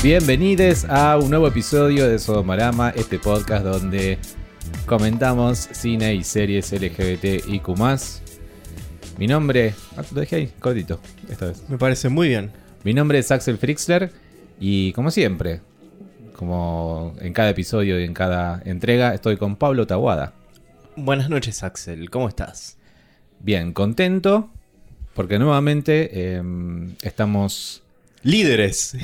Bienvenidos a un nuevo episodio de Sodomarama, este podcast donde comentamos cine y series LGBT y Q. Mi nombre. Ah, lo dejé ahí, cortito, esta vez. Me parece muy bien. Mi nombre es Axel Frixler y como siempre, como en cada episodio y en cada entrega, estoy con Pablo Taguada. Buenas noches, Axel. ¿Cómo estás? Bien, contento porque nuevamente em, estamos Líderes.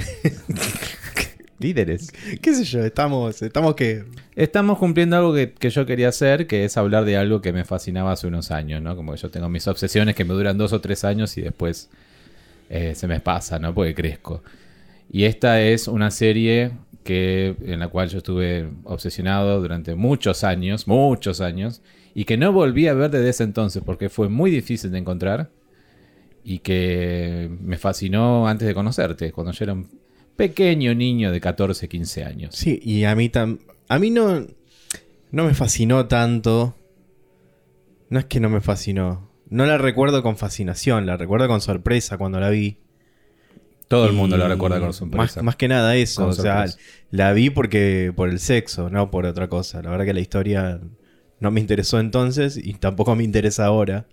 líderes. ¿Qué sé yo? Estamos, estamos que. Estamos cumpliendo algo que, que yo quería hacer, que es hablar de algo que me fascinaba hace unos años, ¿no? Como que yo tengo mis obsesiones que me duran dos o tres años y después eh, se me pasa, ¿no? Porque crezco. Y esta es una serie que, en la cual yo estuve obsesionado durante muchos años, muchos años, y que no volví a ver desde ese entonces porque fue muy difícil de encontrar y que me fascinó antes de conocerte, cuando yo era un pequeño niño de 14, 15 años. Sí, y a mí tam... A mí no. No me fascinó tanto. No es que no me fascinó. No la recuerdo con fascinación, la recuerdo con sorpresa cuando la vi. Todo el mundo lo recuerda con sorpresa. Más, más que nada eso. Con o sea, la vi porque por el sexo, no por otra cosa. La verdad que la historia no me interesó entonces y tampoco me interesa ahora.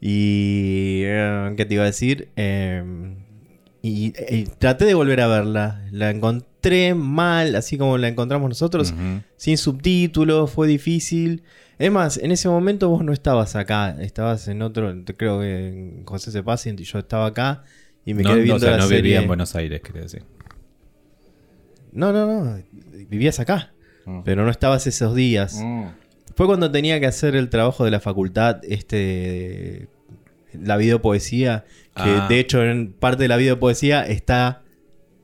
Y. eh, ¿Qué te iba a decir? Eh, y traté de volver a verla. La encontré mal, así como la encontramos nosotros, sin subtítulos, fue difícil. Es más, en ese momento vos no estabas acá, estabas en otro, creo que en José C. Pacient y yo estaba acá y me no, quedé no, o viendo sea, la no serie. vivía en Buenos Aires, quería decir. No, no, no, vivías acá, Mm. pero no estabas esos días. Mm. Fue cuando tenía que hacer el trabajo de la facultad, este, la videopoesía, que Ah. de hecho en parte de la videopoesía está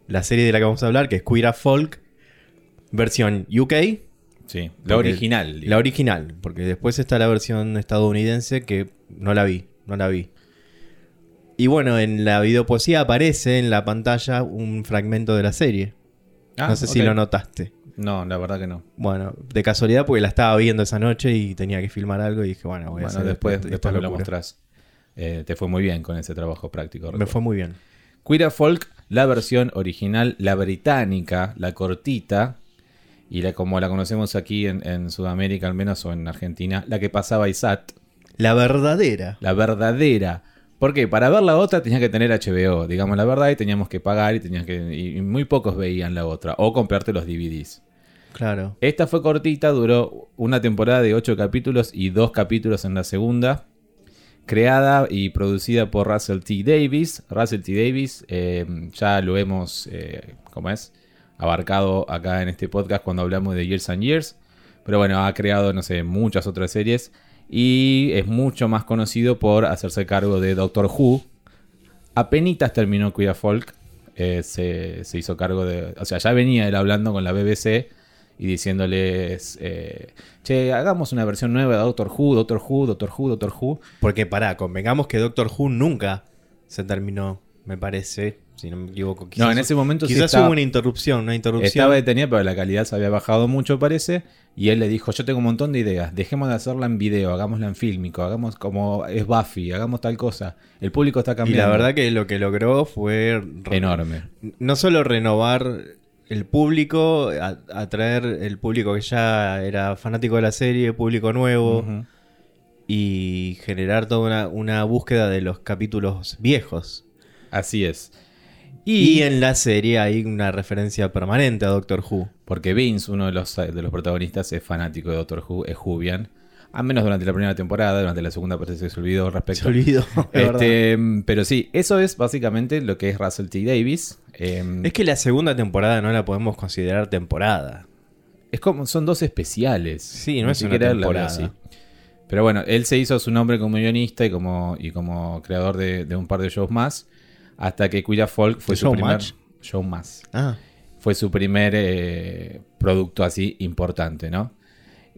la serie de la que vamos a hablar, que es Queer as Folk, versión UK, Sí, la original. la original, porque después está la versión estadounidense que no la vi, no la vi. Y bueno, en la videopoesía aparece en la pantalla un fragmento de la serie. Ah, no sé si lo notaste. No, la verdad que no. Bueno, de casualidad porque la estaba viendo esa noche y tenía que filmar algo y dije, bueno, voy a Bueno, hacer después, después me lo mostrás. Eh, te fue muy bien con ese trabajo práctico. Me fue muy bien. Queer Folk, la versión original, la británica, la cortita, y la como la conocemos aquí en, en Sudamérica al menos, o en Argentina, la que pasaba ISAT, La verdadera. la verdadera. Porque para ver la otra tenías que tener HBO, digamos la verdad, y teníamos que pagar y tenías que. Y, muy pocos veían la otra. O comprarte los DVDs. Claro. Esta fue cortita, duró una temporada de 8 capítulos y dos capítulos en la segunda. Creada y producida por Russell T. Davis. Russell T. Davis, eh, ya lo hemos, eh, ¿cómo es? Abarcado acá en este podcast cuando hablamos de Years and Years. Pero bueno, ha creado, no sé, muchas otras series. Y es mucho más conocido por hacerse cargo de Doctor Who. Apenitas terminó as Folk. eh, se, se hizo cargo de. O sea, ya venía él hablando con la BBC y diciéndoles: eh, Che, hagamos una versión nueva de Doctor Who, Doctor Who, Doctor Who, Doctor Who. Porque pará, convengamos que Doctor Who nunca se terminó, me parece, si no me equivoco. no, en ese momento sí Quizás estaba, hubo una interrupción, una interrupción. estaba detenida, pero la calidad se había bajado mucho, parece. Y él le dijo: Yo tengo un montón de ideas, dejemos de hacerla en video, hagámosla en fílmico, hagamos como es Buffy, hagamos tal cosa. El público está y cambiando. la verdad que lo que logró fue Enorme. no solo renovar el público, atraer el público que ya era fanático de la serie, público nuevo, y generar toda una, una búsqueda de los capítulos viejos. Así es. Y, en la serie hay una referencia permanente a Doctor Who. Porque Vince, uno de los, de los protagonistas, es fanático de Doctor Who, es Jubian. Al menos durante la primera temporada, durante la segunda parece que se olvidó respecto. Se olvidó. Este, pero sí, eso es básicamente lo que es Russell T. Davis. Eh, Es que la segunda temporada no la podemos considerar temporada. es como, son dos especiales. Sí, no es una temporada. Pero bueno, él se hizo su nombre como guionista y como, y como creador de, de un par de shows más. Hasta que Queer Folk fue ¿De su show primer match? show más. Ah, fue su primer eh, producto así importante, ¿no?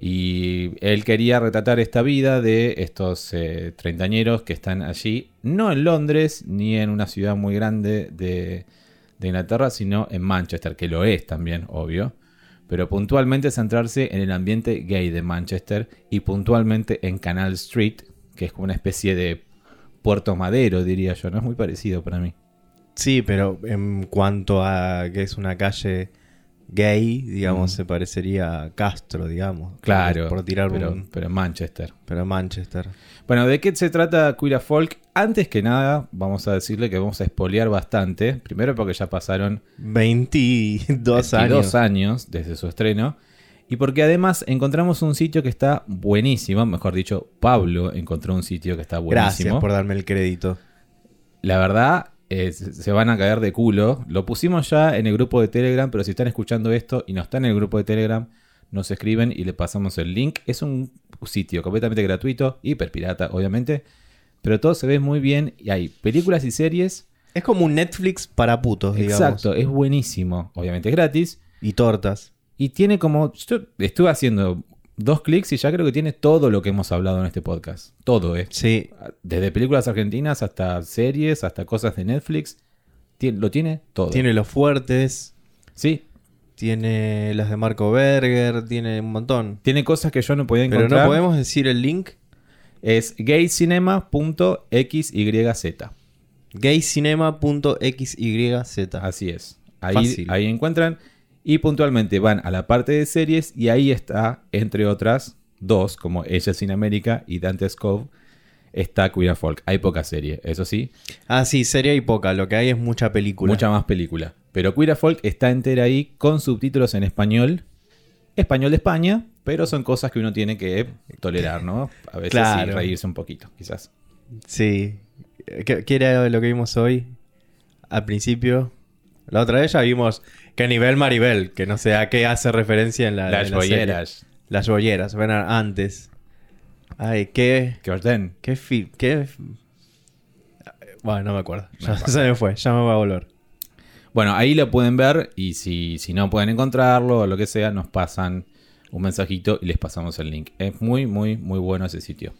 Y él quería retratar esta vida de estos eh, treintañeros que están allí, no en Londres ni en una ciudad muy grande de, de Inglaterra, sino en Manchester, que lo es también, obvio. Pero puntualmente centrarse en el ambiente gay de Manchester y puntualmente en Canal Street, que es como una especie de Puerto Madero, diría yo, ¿no? Es muy parecido para mí. Sí, pero en cuanto a que es una calle gay, digamos, Mm. se parecería a Castro, digamos. Claro, Por tirar pero, un... pero en Manchester. Pero Manchester. Bueno, ¿de qué se trata Queer Folk? Antes que nada, vamos a decirle que vamos a espolear bastante. Primero porque ya pasaron 22 años. 22 años desde su estreno. Y porque además encontramos un sitio que está buenísimo. Mejor dicho, Pablo encontró un sitio que está buenísimo. Gracias por darme el crédito. La verdad, eh, se van a caer de culo. Lo pusimos ya en el grupo de Telegram, pero si están escuchando esto y no están en el grupo de Telegram, nos escriben y le pasamos el link. Es un sitio completamente gratuito, hiper pirata, obviamente. Pero todo se ve muy bien y hay películas y series. Es como un Netflix para putos, digamos. Exacto, es buenísimo. Obviamente es gratis. Y tortas. Y tiene como. Yo estuve haciendo dos clics y ya creo que tiene todo lo que hemos hablado en este podcast. Todo, ¿eh? Sí, Desde películas argentinas hasta series, hasta cosas de Netflix. Tien- lo tiene todo. tiene los fuertes, Sí, tiene las de Marco Berger, tiene un montón. tiene cosas que yo no podía Pero encontrar. no podemos decir el link. Es gaycinema.xyz. gaycinema.xyz. Así es. Ahí, Fácil. ahí encuentran. Y puntualmente van a la parte de series y ahí está, entre otras, dos, como Ella sin América y Dante's Cove, está Queer Folk. Hay poca serie, eso sí, Ah, sí, serie y poca. Lo que hay es mucha película. mucha más película. Pero Queer Folk está entera ahí con subtítulos en español. Español de España, pero son cosas que uno tiene que tolerar, ¿no? A veces sí, reírse un poquito, quizás. Sí. ¿Qué, qué era lo que vimos hoy? Al principio. La otra vez ya vimos que nivel Maribel, que no sé a qué hace referencia en la. Las en la serie. bolleras. Las bolleras, bueno, antes. Ay, qué. Que orden. Qué fi- qué. Bueno, no me acuerdo. Ya se me fue, ya me va a volver. Bueno, ahí lo pueden ver y si, si no pueden encontrarlo o lo que sea, nos pasan un mensajito y les pasamos el link. Es muy, muy, muy bueno ese sitio.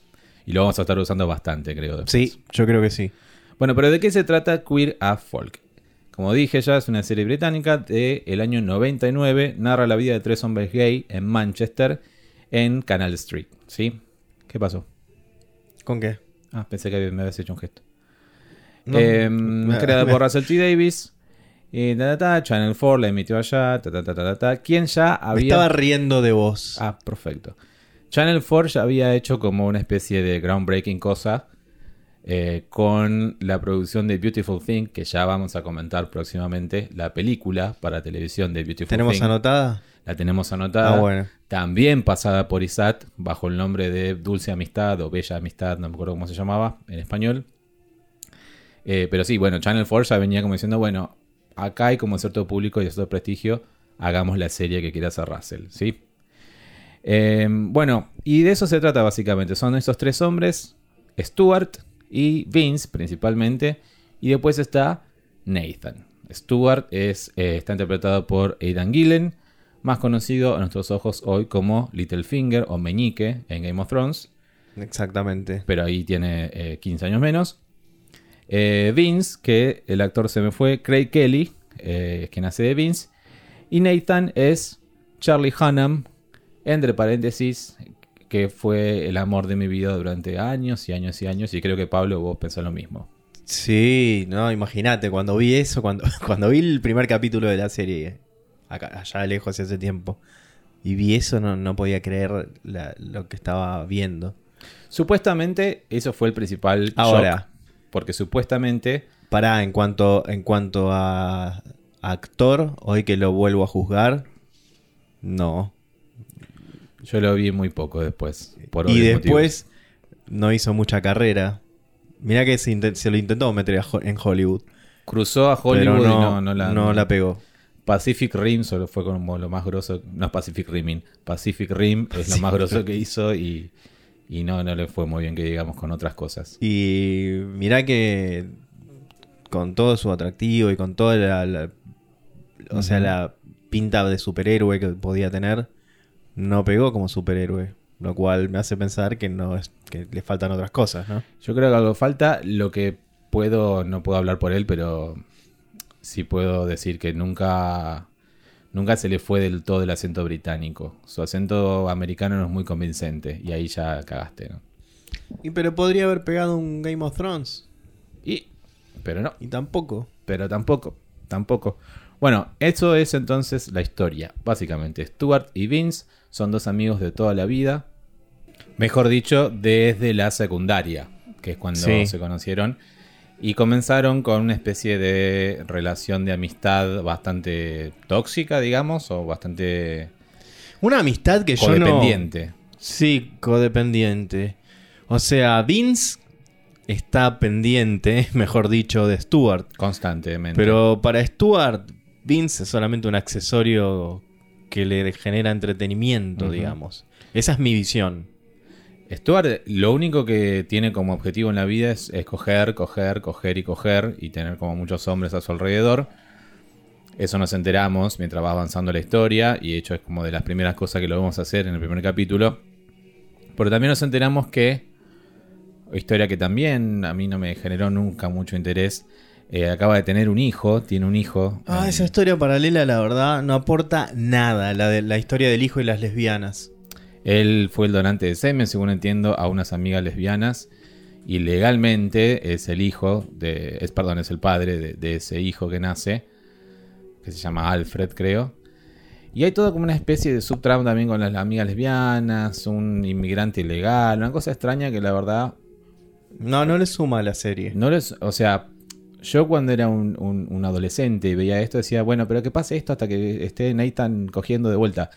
Y lo vamos a estar usando bastante, creo. después. Sí, yo creo que sí. Bueno, pero ¿de qué se trata Queer as Folk? Como dije ya, es una serie británica del año 99. Narra la vida de tres hombres gay en Manchester, en Canal Street. ¿Sí? ¿Qué pasó? ¿Con qué? Ah, pensé que me habías hecho un gesto. No. Em, Me- creada me- por Russell T. Davis. Y ta, ta, ta, Channel 4 la emitió allá. Ta, ta, ta, ta, ta, ta. ¿Quién ya Me había. estaba riendo de vos. Ah, perfecto. Channel 4 ya había hecho como una especie de groundbreaking cosa eh, con la producción de Beautiful Thing, que ya vamos a comentar próximamente, la película para televisión de Beautiful ¿Tenemos Thing. anotada? La tenemos anotada. Ah, bueno. También pasada por ISAT, bajo el nombre de Dulce Amistad o Bella Amistad, no me acuerdo cómo se llamaba en español. Eh, pero sí, bueno, Channel 4 ya venía como diciendo, bueno, acá hay como cierto público y cierto prestigio, hagamos la serie que quiera hacer Russell, ¿sí? Eh, bueno, y de eso se trata básicamente. Son esos tres hombres, Stuart y Vince principalmente, y después está Nathan. Stuart es, eh, está interpretado por Aidan Gillen, más conocido a nuestros ojos hoy como Littlefinger o Meñique en Game of Thrones, Exactamente. pero ahí tiene eh, 15 años menos. Eh, Vince, que el actor se me fue, Craig Kelly, eh, que nace de Vince. Y Nathan es Charlie Hunnam, entre paréntesis, que fue el amor de mi vida durante años y años y años. Y creo que Pablo, vos pensás lo mismo. Sí, no, imagínate, cuando vi eso, cuando, cuando vi el primer capítulo de la serie, acá, allá lejos hace tiempo, y vi eso, no, no podía creer la- lo que estaba viendo. Supuestamente, eso fue el principal Ahora. shock, Porque supuestamente Pará, en cuanto, en cuanto a actor, hoy que lo vuelvo a juzgar, no. Yo lo vi muy poco después. Por y después no hizo mucha carrera. Mirá que se, lo intentó meter en Hollywood. Cruzó a Hollywood no, y no, no la, no la pegó. Pacific Rim solo fue como lo más grosso. No es Pacific Riming. Pacific Rim es lo más grosso que hizo y, y no, no le fue muy bien que digamos con otras cosas. Y mirá que con todo su atractivo y con toda la, la- o sea, la pinta de superhéroe que podía tener, no pegó como superhéroe. Lo cual me hace pensar que no es, que le faltan otras cosas, ¿no? Yo creo que algo falta. Lo que puedo, no puedo hablar por él, pero sí puedo decir que nunca, nunca se le fue del todo el acento británico. Su acento americano no es muy convincente y ahí ya cagaste, ¿no? Y pero podría haber pegado un Game of Thrones. Y, pero no. Y tampoco. pero tampoco, tampoco. Bueno, eso es entonces la historia. Básicamente, Stuart y Vince son dos amigos de toda la vida. Mejor dicho, desde la secundaria, que es cuando Sí. se conocieron. Y comenzaron con una especie de relación de amistad bastante tóxica, digamos, o bastante Una amistad que yo no... codependiente. Sí, codependiente. O sea, Vince está pendiente, mejor dicho, de Stuart. Constantemente. Pero para Stuart, Vince es solamente un accesorio que le genera entretenimiento, digamos. Esa es mi visión. Stuart lo único que tiene como objetivo en la vida es, es coger, coger, coger y coger y tener como muchos hombres a su alrededor. Eso nos enteramos mientras va avanzando la historia y de hecho es como de las primeras cosas que lo vamos a hacer en el primer capítulo. Pero también nos enteramos que, historia que también a mí no me generó nunca mucho interés, eh, acaba de tener un hijo, tiene un hijo. Ah, eh, esa historia paralela, la verdad, no aporta nada. La de la historia del hijo y las lesbianas. Él fue el donante de semen, según entiendo, a unas amigas lesbianas. Y legalmente es el hijo de. Es, perdón, es el padre de, de ese hijo que nace. Que se llama Alfred, creo. Y hay todo como una especie de subtrama también con las amigas lesbianas. Un inmigrante ilegal. Una cosa extraña que la verdad. No, no le suma a la serie. No les. O sea. Yo cuando era un, un- un adolescente y veía esto decía, bueno, pero que pase esto hasta que esté Nathan cogiendo de vuelta.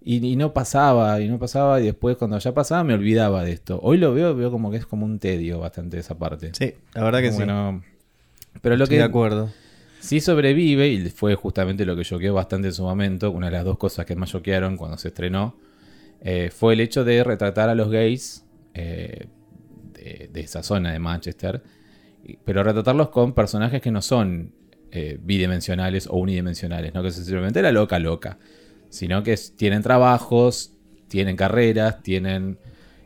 Y, y no pasaba, y no pasaba, y después cuando ya pasaba me olvidaba de esto. Hoy lo veo, veo como que es como un tedio bastante esa parte. Sí, la verdad que Como sí. Pero lo Estoy que de acuerdo. sí sobrevive, y fue justamente lo que choqueó bastante en su momento, una de las dos cosas que más choquearon cuando se estrenó, eh, fue el hecho de retratar a los gays eh, de, de esa zona de Manchester, pero retratarlos con personajes que no son eh, bidimensionales o unidimensionales, no que simplemente la loca loca, sino que es- tienen trabajos, tienen carreras, tienen,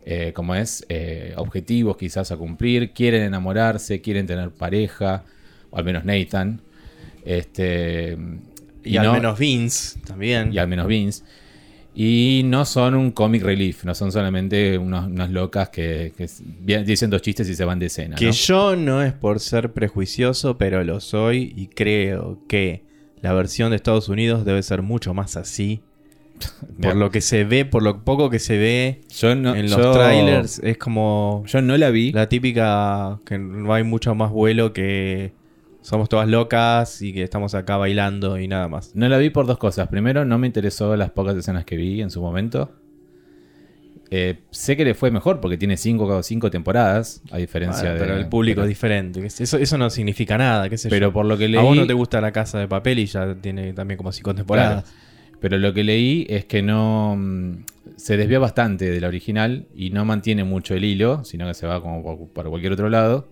eh, como es, Eh, objetivos quizás a cumplir, quieren enamorarse, quieren tener pareja, o al menos Nathan. Este, Y, al no- menos Vince también. y al menos Vince. Y no son un comic relief, no son solamente unos- unas locas que, dicen dos chistes y se van de escena. Que ¿no? yo no es por ser prejuicioso, pero lo soy y creo que la versión de Estados Unidos debe ser mucho más así. Por lo que se ve, por lo poco que se ve Yo no, en los yo- trailers, es como Yo no la vi. la típica que no hay mucho más vuelo que somos todas locas y que estamos acá bailando y nada más. No la vi por dos cosas. Primero, no me interesó las pocas escenas que vi en su momento. Eh, sé que le fue mejor porque tiene cinco, cinco temporadas, a diferencia Bueno, de. pero el público pero, es diferente. Eso, eso no significa nada, qué sé pero yo. por lo que leí. A vos no te gusta la casa de papel y ya tiene también como cinco temporadas. Pero lo que leí es que no mm, se desvía bastante de la original y no mantiene mucho el hilo, sino que se va como por cualquier otro lado.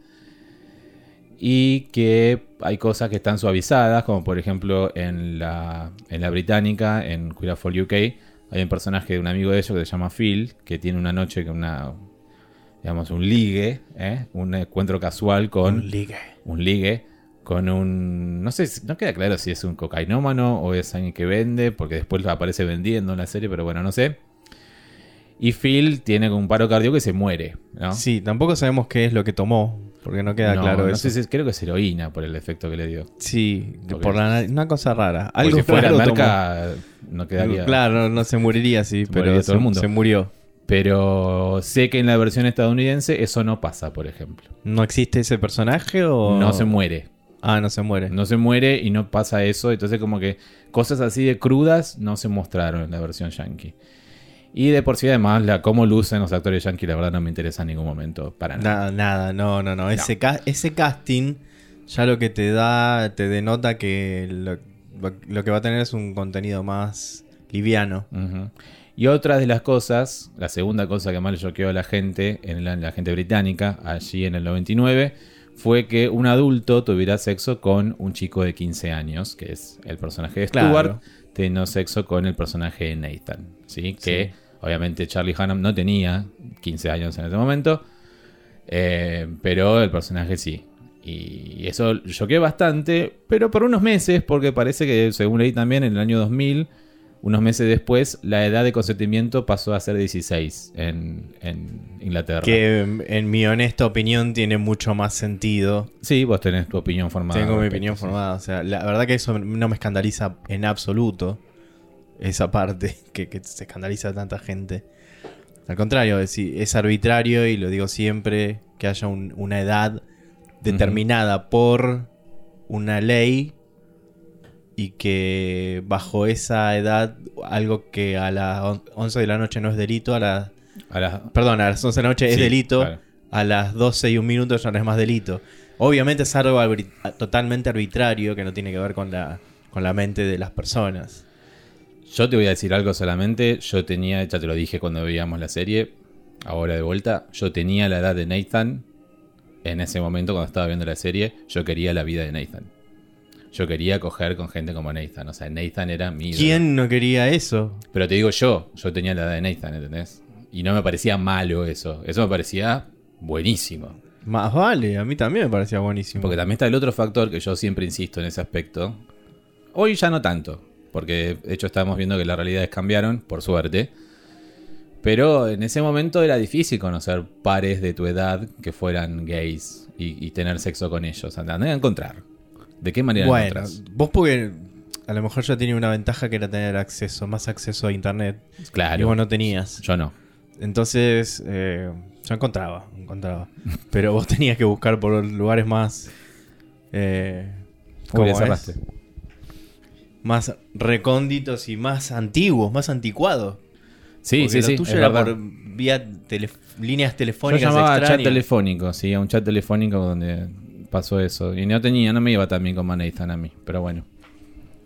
Y que hay cosas que están suavizadas, como por ejemplo en la, en la británica, en Queer for UK, hay un personaje de un amigo de ellos que se llama Phil, que tiene una noche con una, digamos, un ligue, ¿eh? un encuentro casual con Un ligue. un ligue con un. No sé, no queda claro si es un cocainómano o es alguien que vende, porque después aparece vendiendo en la serie, pero bueno, no sé. Y Phil tiene un paro cardíaco y se muere, ¿no? Sí, tampoco sabemos qué es lo que tomó, porque no queda No, claro no eso. sé si es- creo que es heroína por el efecto que le dio. Sí, Porque- por la, una cosa rara. Algo si fuera merca, no quedaría. Claro, no, se moriría Se pero moriría todo el mundo. se murió. Pero sé que en la versión estadounidense eso no pasa, por ejemplo. ¿No existe ese personaje o...? No se muere. Ah, no se muere. No se muere y no pasa eso. Entonces, como que cosas así de crudas no se mostraron en la versión yankee. Y de por sí, además, la cómo lucen los actores yankee, la verdad no me interesa en ningún momento. Para nada. Nada, nada, no, no, no. Ese, ca- ese casting ya lo que te da, te denota que lo, lo que va a tener es un contenido más liviano. Y otra de las cosas, la segunda cosa que más le choqueó a la gente, en la, la gente británica, allí en el 99, fue que un adulto tuviera sexo con un chico de 15 años, que es el personaje de Stuart, Claro. teniendo sexo con el personaje de Nathan. ¿sí? Que Sí. Obviamente Charlie Hunnam no tenía 15 años en ese momento, eh, pero el personaje sí. Y eso choqueó bastante, pero por unos meses, porque parece que, según leí también, en el año 2000 unos meses después, la edad de consentimiento pasó a ser 16 en, en Inglaterra. Que en, mi honesta opinión tiene mucho más sentido. Sí, vos tenés tu opinión formada. Tengo mi opinión sí. formada. O sea, la verdad que eso no me escandaliza en absoluto. Esa parte que, que se escandaliza a tanta gente. Al contrario, es, es arbitrario y lo digo siempre, que haya un- una edad determinada por una ley y que bajo esa edad algo que a las on- 11 de la noche no es delito, a las... A las- Perdón, a las 11 de la noche es delito, claro. a las 12 y un minuto ya no es más delito. Obviamente es algo arbit- totalmente arbitrario que no tiene que ver con la, con la mente de las personas. Yo te voy a decir algo solamente. Yo tenía, ya te lo dije cuando veíamos la serie, ahora de vuelta, yo tenía la edad de Nathan. En ese momento, cuando estaba viendo la serie, yo quería la vida de Nathan. Yo quería coger con gente como Nathan. O sea, Nathan era mi. ¿Quién no quería eso? Pero te digo yo, yo tenía la edad de Nathan, ¿entendés? Y no me parecía malo eso. Eso me parecía buenísimo. Más vale, a mí también me parecía buenísimo. Porque también está el otro factor que yo siempre insisto en ese aspecto. Hoy ya no tanto, porque de hecho estamos viendo que las realidades cambiaron, por suerte. Pero en ese momento era difícil conocer pares de tu edad que fueran gays y, y tener sexo con ellos. Andar a encontrar. ¿De qué manera Bueno, encontrás? vos porque a lo mejor yo tenía una ventaja que era tener acceso, más acceso a internet. Y Claro, vos no tenías. yo no. Entonces, eh, yo encontraba, encontraba. Pero vos tenías que buscar por lugares más... Eh, ¿cómo le. Más recónditos y más antiguos, más anticuados. Sí, Porque sí, lo sí. tuyo era por vía líneas Yo telefónicas llamaba a chat telefónico, sí, a un chat telefónico donde pasó eso. Y no tenía, no me iba tan bien como a Nathan a mí. Pero bueno.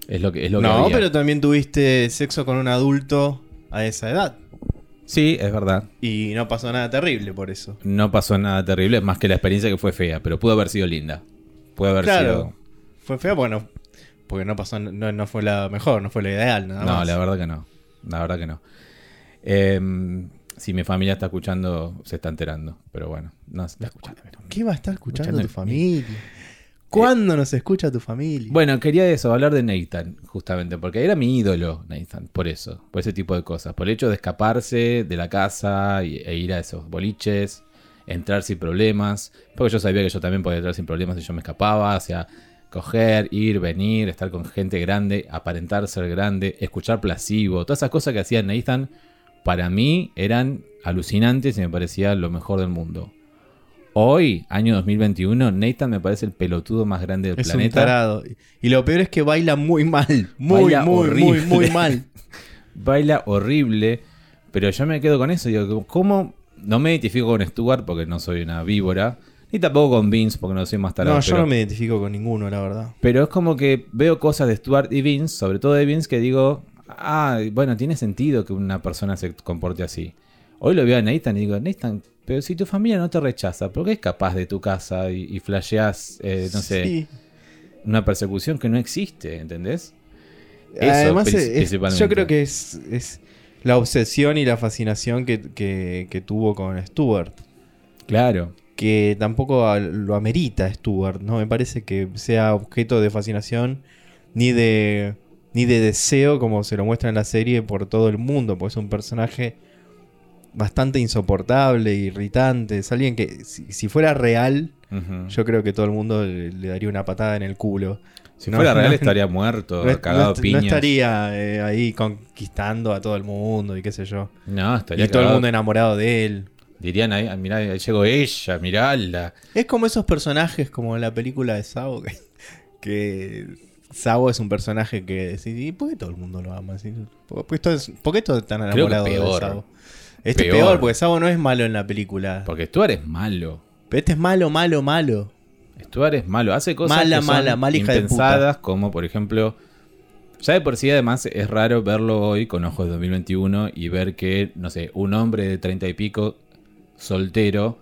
Es lo que, es lo que No, había. pero también tuviste sexo con un adulto a esa edad. Sí, es verdad. Y no pasó nada terrible por eso. No pasó nada terrible, más que la experiencia que fue fea, pero pudo haber sido linda. Pudo haber Claro. sido. Fue feo porque no, porque no pasó, no, no fue la mejor, no fue la ideal, nada No, más. la verdad que no. La verdad que no. Em, si mi familia está escuchando, se está enterando. Pero bueno, no se está escuchando. ¿Qué va a estar escuchando, Escuchando tu familia? ¿Cuándo nos escucha tu familia? Bueno, quería eso, hablar de Nathan, justamente, porque era mi ídolo, Nathan, por eso, por ese tipo de cosas, por el hecho de escaparse de la casa y- e ir a esos boliches, entrar sin problemas, porque yo sabía que yo también podía entrar sin problemas si yo me escapaba, o sea, coger, ir, venir, estar con gente grande, aparentar ser grande, escuchar plasivo, todas esas cosas que hacía Nathan, para mí eran alucinantes y me parecía lo mejor del mundo. Hoy, año 2021, Nathan me parece el pelotudo más grande del es un planeta. tarado. Y lo peor es que baila muy mal. Muy, Baila muy, muy, horrible. muy mal. baila horrible, pero yo me quedo con eso. Digo, ¿cómo? No me identifico con Stuart porque no soy una víbora, ni tampoco con Vince porque no soy más tarado. No, yo pero, no me identifico con ninguno, la verdad. pero es como que veo cosas de Stuart y Vince, sobre todo de Vince, que digo, ah, bueno, tiene sentido que una persona se comporte así. Hoy lo veo a Nathan y digo, Nathan, pero si tu familia no te rechaza, ¿por qué es capaz de tu casa y, y flasheás, eh, no sé, Sí. una persecución que no existe, ¿entendés? Eso, Además, es- yo creo que es, es la obsesión y la fascinación que, que- que tuvo con Stuart. Claro. Que tampoco lo amerita Stuart, ¿no? Me parece que sea objeto de fascinación ni de, ni de deseo, como se lo muestra en la serie, por todo el mundo, porque es un personaje bastante insoportable, irritante. Es alguien que, si, si fuera real, yo creo que todo el mundo le, le daría una patada en el culo. Si No, fuera real no, estaría muerto, No, cagado no no estaría eh, ahí conquistando a todo el mundo y qué sé yo. No, estaría Y todo el mundo enamorado de él. Dirían ahí, ah, mirá, ahí llegó ella, mirala. Es como esos personajes como en la película de Sabo, que, que Sabo es un personaje que decís, ¿y por qué todo el mundo lo ama? ¿Por, qué todos- por qué todos están enamorados de. Sabo? Este Peor. es peor, porque Sabo no es malo en la película. Porque Stuart es malo. Pero este es malo, malo, malo. Stuart es malo. Hace cosas Mala, que son mala, de puta. como por ejemplo... Ya de por sí además es raro verlo hoy con ojos de 2021 y ver que, no sé, un hombre de treinta y pico, soltero,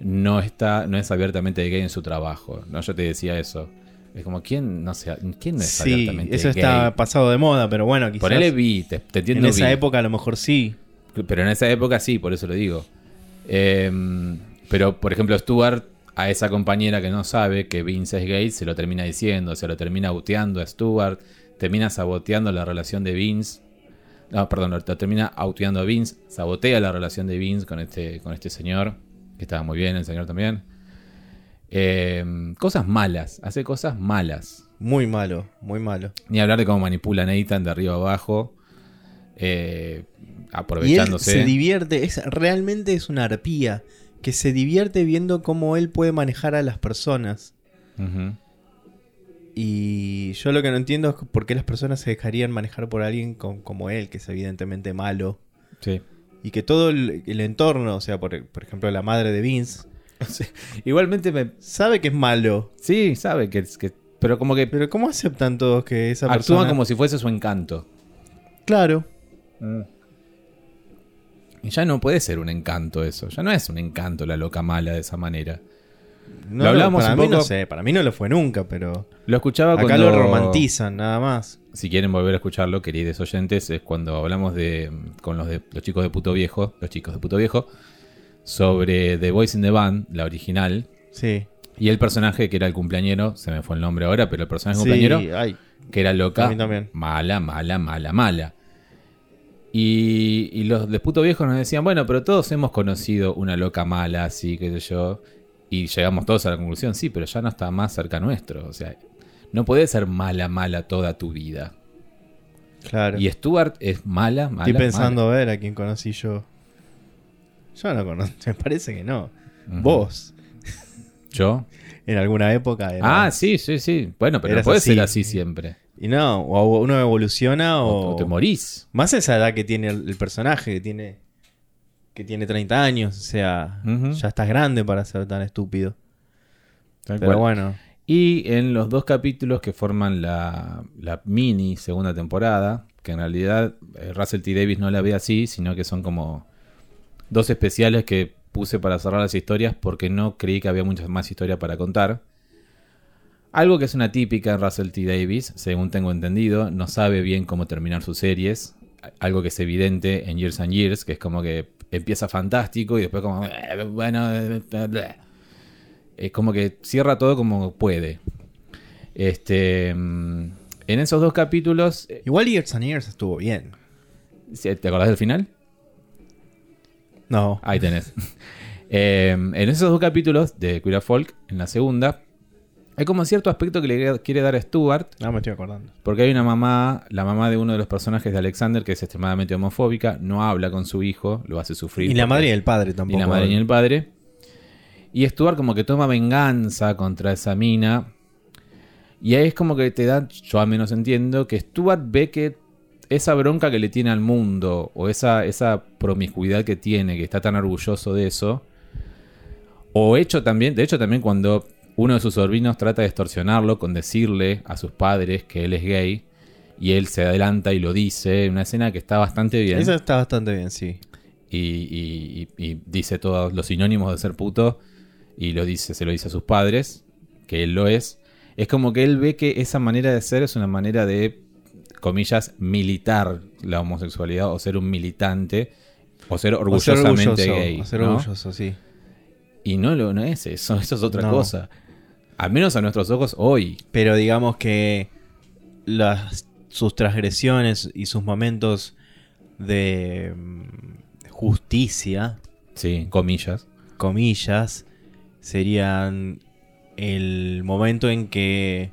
no está, no es abiertamente gay en su trabajo. No, yo te decía eso. Es como, ¿quién no, sé, ¿quién no es Sí, abiertamente eso gay? está pasado de moda, pero bueno, quizás Ponele vi, te, te entiendo en esa época a lo mejor sí. Pero en esa época sí, por eso lo digo. Em, pero, por ejemplo, Stuart, a esa compañera que no sabe que Vince es gay, se lo termina diciendo, se lo termina buteando a Stuart, termina saboteando la relación de Vince No, perdón, lo, lo termina auteando a Vince. Sabotea la relación de Vince con este, con este señor. Que estaba muy bien, el señor también. Eh, cosas malas. Hace cosas malas. Muy malo, muy malo. Ni hablar de cómo manipula a Nathan de arriba abajo. eh, Y él aprovechándose. se divierte, es, realmente es una arpía que se divierte viendo cómo él puede manejar a las personas. Ujú. Y yo lo que no entiendo es por qué las personas se dejarían manejar por alguien con- como él, que es evidentemente malo. Sí. Y que todo el, el entorno, o sea, por, por ejemplo, la madre de Vince, Sí. Igualmente me. sabe que es malo. Sí, sabe que, que- Pero como que Pero ¿cómo aceptan todos que esa actúa persona... como si fuese su encanto. Claro. Y ya no puede ser un encanto eso. Ya no es un encanto la loca mala de esa manera. No, Lo hablamos para un mí no sé, para mí no lo fue nunca, pero... Lo escuchaba Acá cuando. lo romantizan, nada más. Si quieren volver a escucharlo, queridos oyentes, es cuando hablamos de con los de los chicos de puto viejo, los chicos de puto viejo, sobre The Voice in the Band, la original, Sí. y el personaje que era el cumpleañero, se me fue el nombre ahora, pero el personaje Sí, cumpleañero, ay, que era loca, A mí también. mala, mala, mala, mala. Y, y los de puto viejo nos decían, bueno, pero todos hemos conocido una loca mala, así, qué sé yo. Y llegamos todos a la conclusión, sí, pero ya no está más cerca nuestro. O sea, no puedes ser mala, mala toda tu vida. claro. Y Stuart es mala, mala. Estoy pensando a ver a quién conocí yo. Yo no conozco, me parece que no. Vos. Yo. en alguna época. era- Ah, sí, sí, sí. Bueno, pero no puede así. ser así siempre. Y no, o uno evoluciona O, o... te morís. Más esa edad que tiene el personaje, que tiene, que tiene 30 años, o sea, ya estás grande para ser tan estúpido. Tal Pero cual. bueno, Y en los dos capítulos que forman la, la mini segunda temporada, que en realidad eh, Russell T. Davis no la ve así, sino que son como dos especiales que puse para cerrar las historias porque no creí que había mucha más historia para contar. Algo que es una típica en Russell T. Davis, según tengo entendido, no sabe bien cómo terminar sus series. Algo que es evidente en Years and Years, que es como que empieza fantástico y después como, "Eh, bueno, eh, bleh". es como que cierra todo como puede. Este, mm, en esos dos capítulos, eh, igual Years and Years estuvo bien. ¿te acordás del final? No, Ahí tenés. Eh, en esos dos capítulos de Queer Folk, en la segunda, hay como cierto aspecto que le quiere dar a Stuart, no me estoy acordando. porque hay una mamá, la mamá de uno de los personajes de Alexander, que es extremadamente homofóbica, no habla con su hijo, lo hace sufrir. Y la madre y el padre tampoco. la madre ni el padre. Y Stuart como que toma venganza contra esa mina. Y ahí es como que te da, yo al menos entiendo, que Stuart ve que esa bronca que le tiene al mundo, o esa, esa promiscuidad que tiene, que está tan orgulloso de eso, o hecho también, de hecho también cuando uno de sus sobrinos trata de extorsionarlo con decirle a sus padres que él es gay, y él se adelanta y lo dice, una escena que está bastante bien Eso está bastante bien, sí. y, y- y- y dice todos los sinónimos de ser puto y lo dice, se lo dice a sus padres, que él lo es. Es como que él ve que esa manera de ser es una manera de, comillas, militar la homosexualidad o ser un militante o ser O ser orgullosamente orgulloso, gay. o ser ¿no? orgulloso, sí. Y no, lo, no es eso, eso es otra No. cosa. Al menos a nuestros ojos hoy. Pero digamos que las, sus transgresiones y sus momentos de mm, justicia, Sí, comillas. comillas, serían el momento en que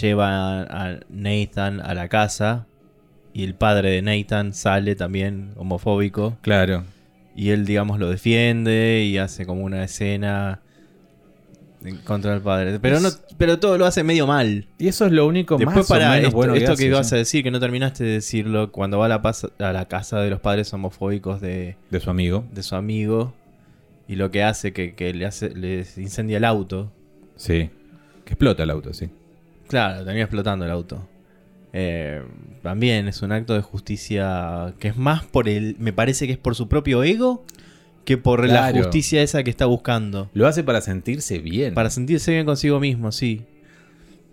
lleva a Nathan a la casa y el padre de Nathan sale también homofóbico Claro. Y él digamos lo defiende y hace como una escena en contra del padre pero no pero todo lo hace medio mal Y eso es lo único después más para o menos esto, bueno esto hace, que ibas sí, a decir que no terminaste de decirlo cuando va a la, pas- a la casa de los padres homofóbicos de, de su amigo. de su amigo y lo que hace que, que le hace les incendia el auto Sí. Que explota el auto, sí. Claro, termina explotando el auto. Eh, también es un acto de justicia que es más por el. Me parece que es por su propio ego que por la justicia esa que está buscando. Lo hace para sentirse bien. Para sentirse bien consigo mismo, sí.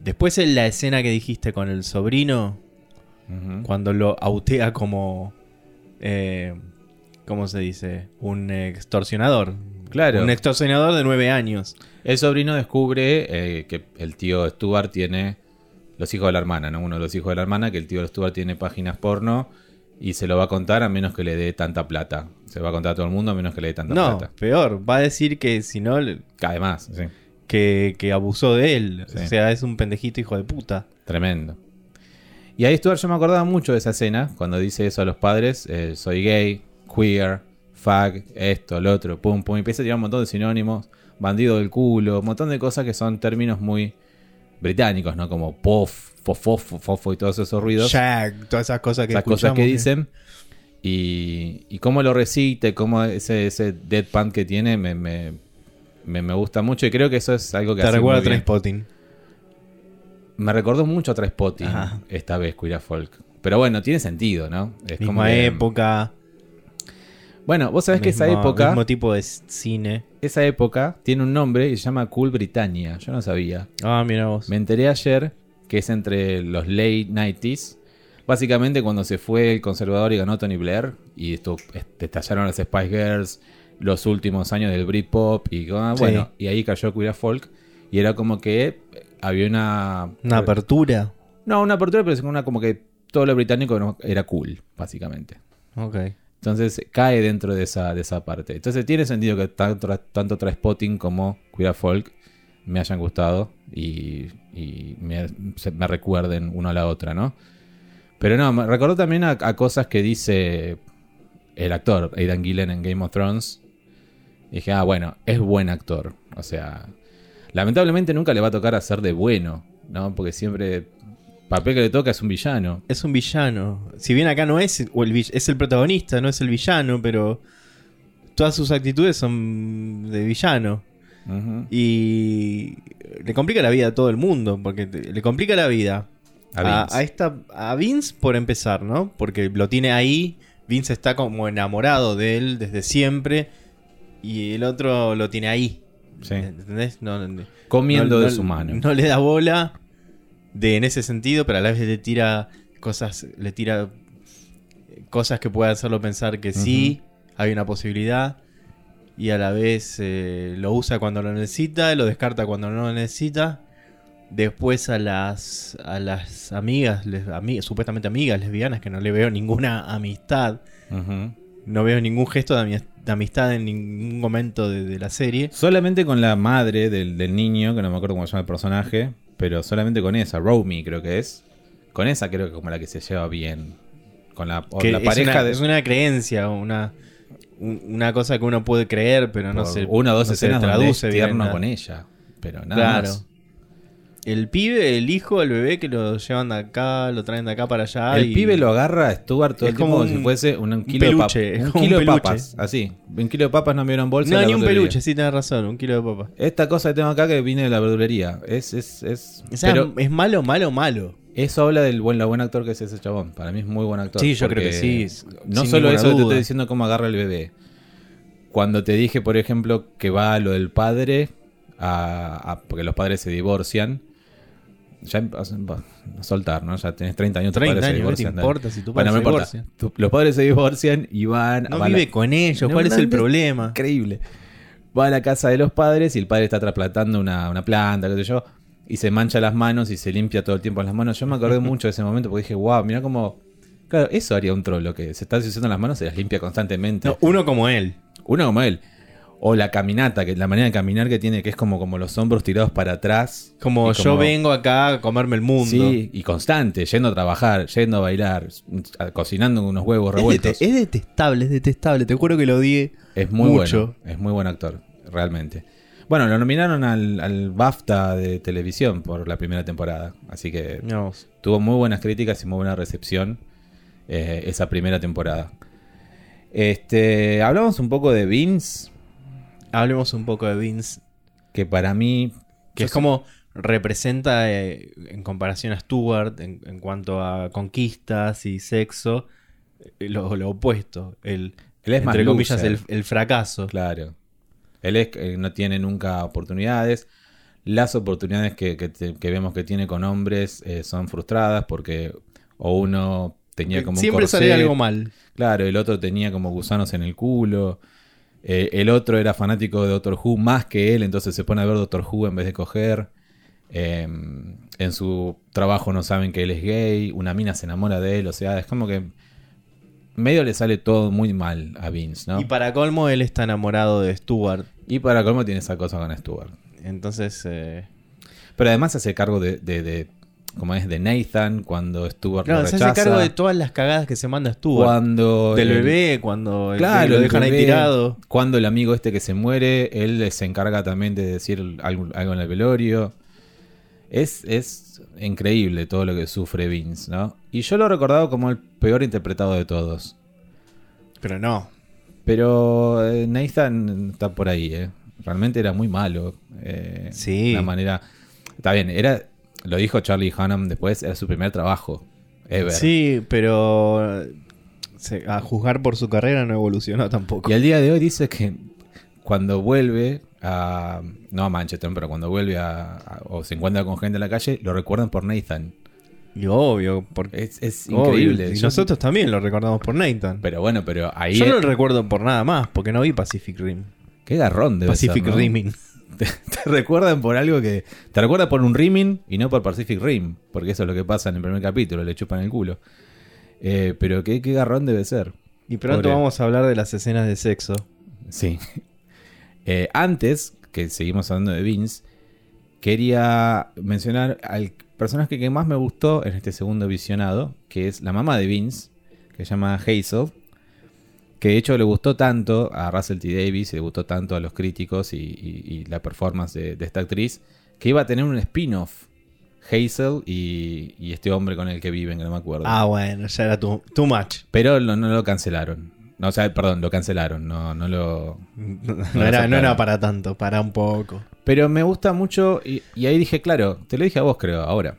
Después en la escena que dijiste con el sobrino, cuando lo autea como. Eh, ¿Cómo se dice? Un extorsionador. Claro. Un extorsionador de nueve años. El sobrino descubre eh, que el tío Stuart tiene los hijos de la hermana, ¿no? Uno de los hijos de la hermana, que el tío Stuart tiene páginas porno y se lo va a contar a menos que le dé tanta plata. Se va a contar a todo el mundo a menos que le dé tanta No, plata. peor. Va a decir que si no, Además, sí. que, que abusó de él. Sí. O sea, es un pendejito hijo de puta. Tremendo. Y ahí Stuart yo me acordaba mucho de esa escena, cuando dice eso a los padres, eh, soy gay, queer, fag, esto, lo otro, pum, pum, y empieza a tirar un montón de sinónimos, bandido del culo, un montón de cosas que son términos muy británicos, ¿no? Como pof, fofofo, fofo y todos esos ruidos. Shag, todas esas cosas que esas cosas que dicen. Y, y cómo lo recite, cómo ese, ese deadpan que tiene, me, me, me- me gusta mucho y creo que eso es algo que Te hace recuerda a muy. Trainspotting. Me recordó mucho a Trainspotting esta vez, Queer Folk. Pero bueno, tiene sentido, ¿no? Es Misma época. Bueno, vos sabés que esa época, Mismo tipo de cine. esa época tiene un nombre y se llama Cool Britannia. Yo no sabía. Ah, mira vos. Me enteré ayer que es entre los late 90s. Básicamente cuando se fue el conservador y ganó Tony Blair. Y esto, est- estallaron las Spice Girls. Los últimos años del Britpop. Y ah, Sí. bueno, y ahí cayó Queer Folk. Y era como que había una... Una apertura. No, una apertura, pero es una como que todo lo británico era cool, básicamente. Ok. Entonces cae dentro de esa, de esa parte. Entonces tiene sentido que tanto, tanto Trainspotting como Queer Folk me hayan gustado y, y me, recuerden uno a la otra, ¿no? Pero no, me recordó también a, cosas que dice el actor Aidan Gillen en Game of Thrones. Dije, ah, bueno, es buen actor. O sea, lamentablemente nunca le va a tocar hacer de bueno, ¿no? Porque siempre papel que le toca es un villano. Es un villano. Si bien acá no es, o el es el protagonista, no es el villano, pero todas sus actitudes son de villano. Y le complica la vida a todo el mundo, porque te- le complica la vida A Vince. a esta, a Vince por empezar, ¿no? Porque lo tiene ahí, Vince está como enamorado de él desde siempre y el otro lo tiene ahí. Sí. ¿Entendés? No, no- Comiendo no- de su mano. No le da bola de en ese sentido, pero a la vez le tira cosas, le tira cosas que puedan hacerlo pensar que sí, hay una posibilidad. Y a la vez eh, lo usa cuando lo necesita, lo descarta cuando no lo necesita. Después a las a las amigas, les- supuestamente amigas lesbianas, que no le veo ninguna amistad. No veo ningún gesto de, ami- de amistad en ningún momento de, de la serie. Solamente con la madre del, del niño, que no me acuerdo cómo se llama el personaje, pero solamente con esa, Romy creo que es. Con esa creo que como la que se lleva bien. Con la, o Que la es pareja una, de es una creencia, una, un- una cosa que uno puede creer, pero no se una o dos no se donde traduce es bien. tierno nada. con ella. Pero nada Claro. más. El pibe, el hijo, el bebé que lo llevan de acá, lo traen de acá para allá. el y- pibe lo agarra a Stuart todo Es el tiempo como si fuese un, kilo de papas. Un kilo de papas, así. Un kilo de papas no me dieron bolsa. No, la ni un peluche, sí tenés razón, un kilo de papa. Esta cosa que tengo acá que viene de la verdulería. Es, es, es. O sea, pero es malo, malo, malo. eso habla del buen, lo buen actor que es ese chabón. Para mí es muy buen actor. Sí, yo creo que sí, No solo eso que te estoy diciendo cómo agarra el bebé. Cuando te dije, por ejemplo, que va a lo del padre, a, a- porque los padres se divorcian. Ya em- a soltar, ¿no? Ya tenés 30 años, tus 30 padres se años, ¿qué te divorcian. dale. importa si tu Bueno, padre no se importa. divorcia? Tu- los padres se divorcian y van. No a- vive con ellos, No, ¿cuál es no, el no, problema? Increíble. Va a la casa de los padres y el padre está trasplantando una, una planta, qué sé yo, y se mancha las manos y se limpia todo el tiempo las manos. Yo me acordé mucho de ese momento porque dije, wow, mira cómo. Claro, eso haría un trolo que se está ensuciando las manos, se las limpia constantemente. No, uno como él. Uno como él. O la caminata, que la manera de caminar que tiene, que es como, como los hombros tirados para atrás. Como, yo vengo acá a comerme el mundo. Sí, y constante, yendo a trabajar, yendo a bailar, a- cocinando unos huevos es, revueltos. es detestable, es detestable. Te juro que lo odié. Es muy Mucho. bueno. Es muy buen actor, realmente. Bueno, lo nominaron al, al BAFTA de televisión por la primera temporada. Así que No, tuvo muy buenas críticas y muy buena recepción eh, esa primera temporada. Este, hablamos un poco de Vince, hablemos un poco de Vince. que para mí. Que es como representa eh, en comparación a Stuart en, en cuanto a conquistas y sexo eh, lo, lo opuesto. El, Él es más entre comillas, loser. el, el fracaso. Claro. Él es, que no tiene nunca oportunidades. Las oportunidades que, que te- que vemos que tiene con hombres eh, son frustradas porque o uno tenía como Siempre corset, algo mal. Claro, el otro tenía como gusanos en el culo. Eh, el otro era fanático de Doctor Who más que él, entonces se pone a ver Doctor Who en vez de coger. eh, en su trabajo no saben que él es gay. Una mina se enamora de él. O sea, es como que medio le sale todo muy mal a Vince, ¿no? Y para colmo, él está enamorado de Stuart. Y para colmo tiene esa cosa con Stuart. Entonces, eh, Pero además se hace cargo de, de, de- como es, de Nathan cuando Stuart claro, lo se hace cargo de todas las cagadas que se manda Stuart. cuando Del el- bebé, cuando el- Claro, lo dejan ahí tirado. Cuando el amigo este que se muere, él se encarga también de decir algo, algo en el velorio. Es, es increíble todo lo que sufre Vince, ¿no? Y yo lo he recordado como el peor interpretado de todos. Pero no. Pero eh, Nathan está por ahí, ¿eh? Realmente era muy malo. eh, Sí. Una manera. Está bien, era. Lo dijo Charlie Hunnam después, era su primer trabajo. Ever. Sí, pero a juzgar por su carrera no evolucionó tampoco. Y al día de hoy dice que cuando vuelve a. No a Manchester, pero cuando vuelve a, a- o se encuentra con gente en la calle, lo recuerdan por Nathan. Y obvio, porque Es, es obvio, increíble. Y Yo- nosotros también lo recordamos por Nathan. Pero bueno, pero ahí. Yo no lo recuerdo por nada más, porque no vi Pacific Rim. Qué garrón debe Pacific ser, ¿no? Riming. Te, te recuerdan por algo que. Te recuerda por un Rimming y no por Pacific Rim. Porque eso es lo que pasa en el primer capítulo, le chupan el culo. Eh, pero qué, qué garrón debe ser. Y pronto Pobre. vamos a hablar de las escenas de sexo. Sí. Eh, antes, que seguimos hablando de Vince, quería mencionar al personaje que más me gustó en este segundo visionado, que es la mamá de Vince, que se llama Hazel. Que de hecho le gustó tanto a Russell T. Davis, le gustó tanto a los críticos y, y- y la performance de, de esta actriz, que iba a tener un spin-off. Hazel y, y este hombre con el que viven, que no me acuerdo. Ah, bueno, ya era too, too much. Pero lo- no lo cancelaron. No, o sea, perdón, lo cancelaron. No, no lo, No, lo era, no era para tanto, para un poco. Pero me gusta mucho y, y ahí dije, claro, te lo dije a vos creo, ahora.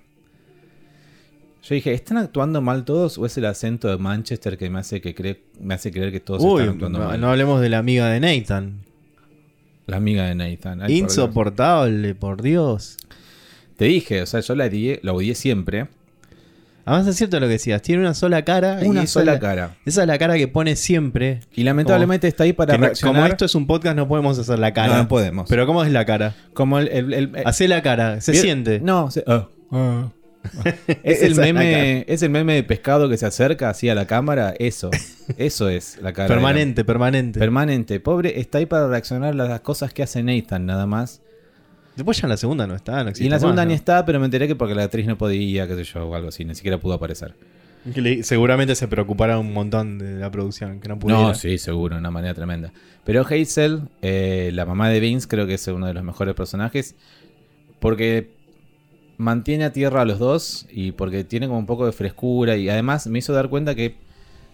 Yo dije, ¿están actuando mal todos o es el acento de Manchester que me hace, que cree, me hace creer que todos Uy, están actuando no, mal? no hablemos de la amiga de Nathan. La amiga de Nathan. ay, por Dios. Insoportable, por Dios. Te dije, o sea, yo la odié, la odié siempre. Además es cierto lo que decías, tiene una sola cara. Una sola la- cara. Esa es la cara que pone siempre. Y lamentablemente está ahí para no- reaccionar. como esto es un podcast no podemos hacer la cara. No, no podemos. Pero ¿cómo es la cara? Como el... el- el- Hacé la cara, se siente. No, se- ah. es, el meme, es el meme de pescado que se acerca así a la cámara. Eso. Eso es la cara. permanente, permanente. Permanente. Pobre, está ahí para reaccionar a las cosas que hace Nathan, nada más. Después ya en la segunda no está, no existe Y en la segunda más, ni ¿no? está, pero me enteré que porque la actriz no podía, qué sé yo, o algo así, ni siquiera pudo aparecer. Que le- seguramente se preocupará un montón de la producción, que no pudiera. No, sí, seguro, de una manera tremenda. Pero Hazel, eh, la mamá de Vince, creo que es uno de los mejores personajes. Porque mantiene a tierra a los dos y porque tiene como un poco de frescura. Y además me hizo dar cuenta que,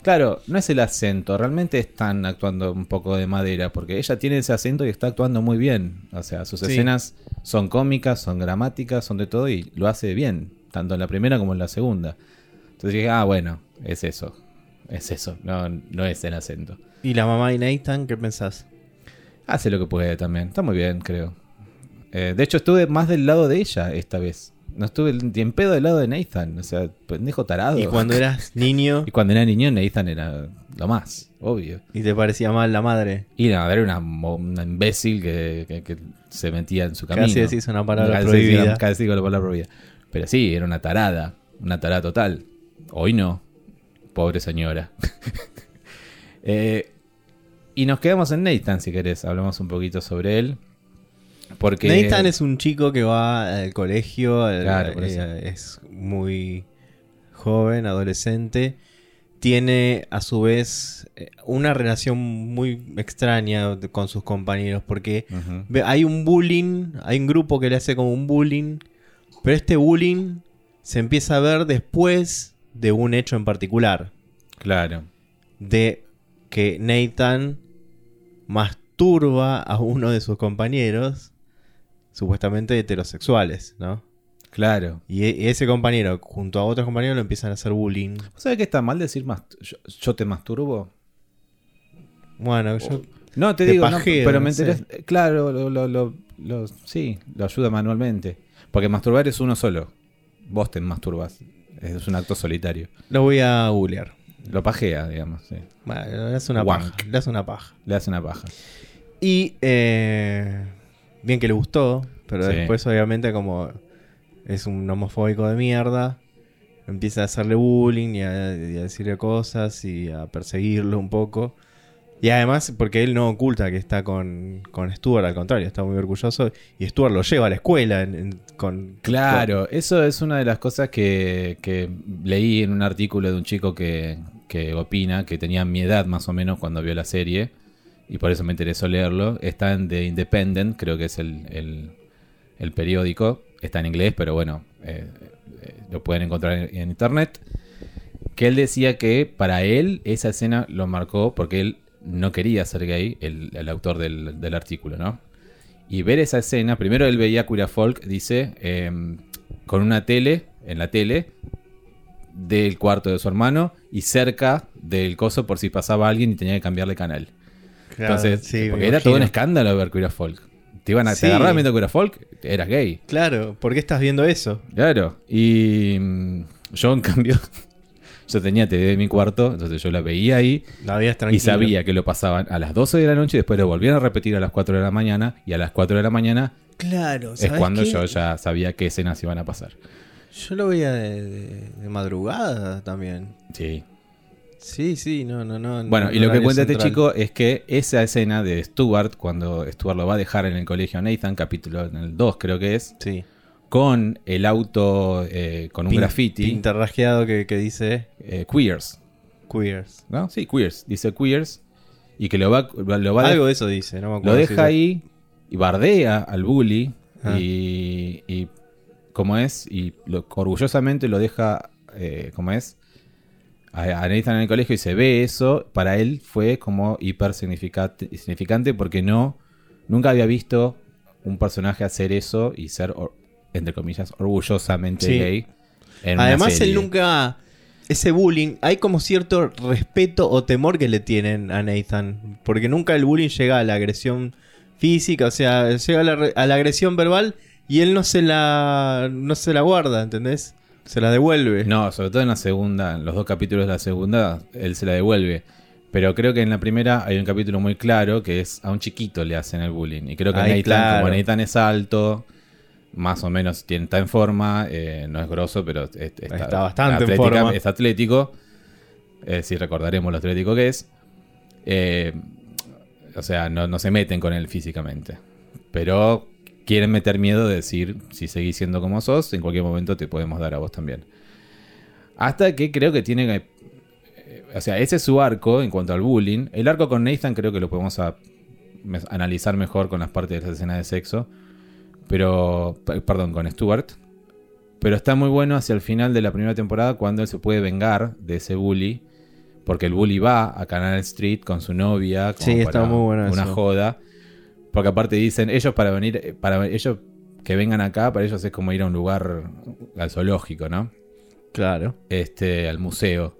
claro, no es el acento, realmente están actuando un poco de madera. Porque ella tiene ese acento y está actuando muy bien. O sea, sus Sí. escenas son cómicas, son gramáticas, son de todo y lo hace bien. Tanto en la primera como en la segunda. Entonces dije, ah, bueno, es eso. Es eso, no, no es el acento. ¿Y la mamá de Nathan, qué pensás? Hace lo que puede también. Está muy bien, creo. Eh, de hecho, estuve más del lado de ella esta vez. No estuve ni en pedo del lado de Nathan. O sea, pendejo tarado. Y cuando eras niño Y cuando era niño, Nathan era lo más, obvio. y te parecía mal la madre, Y nada, era una, una imbécil que, que- que se metía en su camino. casi decís una palabra Casi prohibida. decía- Casi digo la palabra prohibida. Pero sí, era una tarada. Una tarada total. Hoy no. Pobre señora. Eh, y nos quedamos en Nathan, si querés. Hablamos un poquito sobre él. Porque. Nathan es un chico que va al colegio, Claro, eh, es muy joven, adolescente. Tiene a su vez eh, una relación muy extraña con sus compañeros porque hay un bullying, hay un grupo que le hace como un bullying, pero este bullying se empieza a ver después de un hecho en particular, Claro. de que Nathan masturba a uno de sus compañeros, supuestamente heterosexuales, ¿no? Claro. Y e- ese compañero, junto a otros compañeros, lo empiezan a hacer bullying. ¿Sabes que está mal decir yo, yo te masturbo? Bueno, yo. No, te digo, no, pero me no enteré. Claro, lo, lo- lo- lo- sí, lo ayuda manualmente. Porque masturbar es uno solo. Vos te masturbas. Es un acto solitario. Lo voy a googlear. Lo pajea, digamos. sí. Bueno, le hace una Wank. paja. Le hace una paja. Le hace una paja. Y eh, bien que le gustó, pero Sí. después obviamente como es un homofóbico de mierda, empieza a hacerle bullying y a, y a decirle cosas y a perseguirlo un poco. Y además, porque él no oculta que está con, con Stuart, al contrario, está muy orgulloso. Y Stuart lo lleva a la escuela en- en- con... Claro, eso es una de las cosas que, que leí en un artículo de un chico que, que opina que tenía mi edad más o menos cuando vio la serie y por eso me interesó leerlo. Está en The Independent, creo que es el, el- periódico. Está en inglés, pero bueno, eh, eh, lo pueden encontrar en, internet. Que él decía que para él esa escena lo marcó porque él no quería ser gay, el, autor del, del artículo, ¿no? Y ver esa escena, primero él veía Queer Folk, dice, em, con una tele, en la tele, del cuarto de su hermano y cerca del coso por si pasaba alguien y tenía que cambiarle canal. Claro, Entonces, sí, porque era todo un escándalo ver Queer Folk. Te iban a te Sí. agarraban viendo Queer Folk, eras gay. Claro, ¿por qué estás viendo eso? Claro. Y mm, yo, en cambio, yo tenía TV en mi cuarto, entonces yo la veía ahí La y sabía que lo pasaban a las 12 de la noche y después lo volvían a repetir a las 4 de la mañana y a las 4 de la mañana Claro, es ¿sabes cuando qué? yo ya sabía qué escenas iban a pasar. Yo lo veía de, de- de madrugada también. Sí. Sí, sí, no, no, no. Bueno, no y lo que cuenta este chico es que esa escena de Stuart, cuando Stuart lo va a dejar en el colegio Nathan, capítulo en el 2 creo que es, Sí. con el auto, eh, con un Pin- graffiti, Pintarrajeado que, que dice eh, Queers, queers. ¿no? Sí, Queers, dice Queers, y que lo va, lo va a Algo de eso dice, no me acuerdo. Lo deja ahí y bardea al bully. Ah. Y, y como es, y lo, orgullosamente lo deja, eh, como es, a, a Nathan en el colegio y se ve eso. Para él fue como hiper significante, porque no, nunca había visto un personaje hacer eso y ser, or- entre comillas, orgullosamente Sí. gay. en Además, él nunca. Ese bullying, hay como cierto respeto o temor que le tienen a Nathan. Porque nunca el bullying llega a la agresión física, o sea, llega a la, a la agresión verbal y él no se la. no se la guarda, ¿entendés? Se la devuelve. No, sobre todo en la segunda, en los dos capítulos de la segunda, él se la devuelve. Pero creo que en la primera hay un capítulo muy claro que es a un chiquito le hacen el bullying. Y creo que Ay, Nathan, claro. como Nathan es alto, más o menos tiene, está en forma, eh, no es grosso, pero es- está, Está bastante en forma. Es atlético. Eh, si recordaremos lo atlético que es. Eh, o sea, no, no se meten con él físicamente. Pero quieren meter miedo de decir, si seguís siendo como sos, en cualquier momento te podemos dar a vos también. Hasta que creo que tiene que... eh, O sea, ese es su arco en cuanto al bullying. El arco con Nathan creo que lo podemos a- analizar mejor con las partes de las escenas de sexo. Pero... Perdón, con Stuart. Pero está muy bueno hacia el final de la primera temporada cuando él se puede vengar de ese bully. Porque el bully va a Canal Street con su novia. como Sí, está para muy bueno Una eso. joda. Porque aparte dicen, ellos para venir, eh, para ellos que vengan acá, para ellos es como ir a un lugar al zoológico, ¿no? Claro. Este, al museo.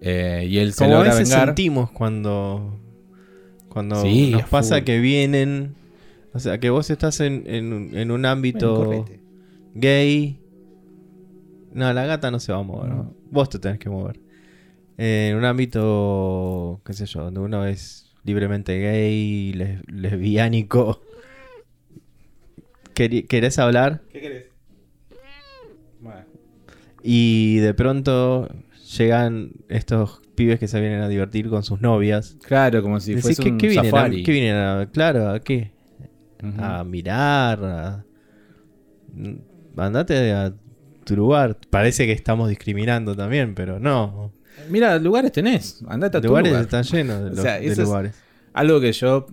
Eh, y él se Como a logra veces vengar. sentimos cuando. Cuando Sí, nos a pasa que vienen. O sea, que vos estás en, en un- en un Ven, ámbito correte. gay. No, la gata no se va a mover. No. Vos te tenés que mover. Eh, en un ámbito, qué sé yo, donde uno es libremente gay, les- lesbiánico. ¿Querés hablar? ¿Qué querés? Bueno. Y de pronto llegan estos pibes que se vienen a divertir con sus novias. Claro, como si fuese ¿qué, un qué vienen a, safari. qué vienen a- Claro, ¿a qué? A mirar, a... Andate a tu lugar. Parece que estamos discriminando también, pero no. Mira, lugares tenés. Andate a tu lugares lugar. están llenos de, O los- sea, de es- lugares. Algo que yo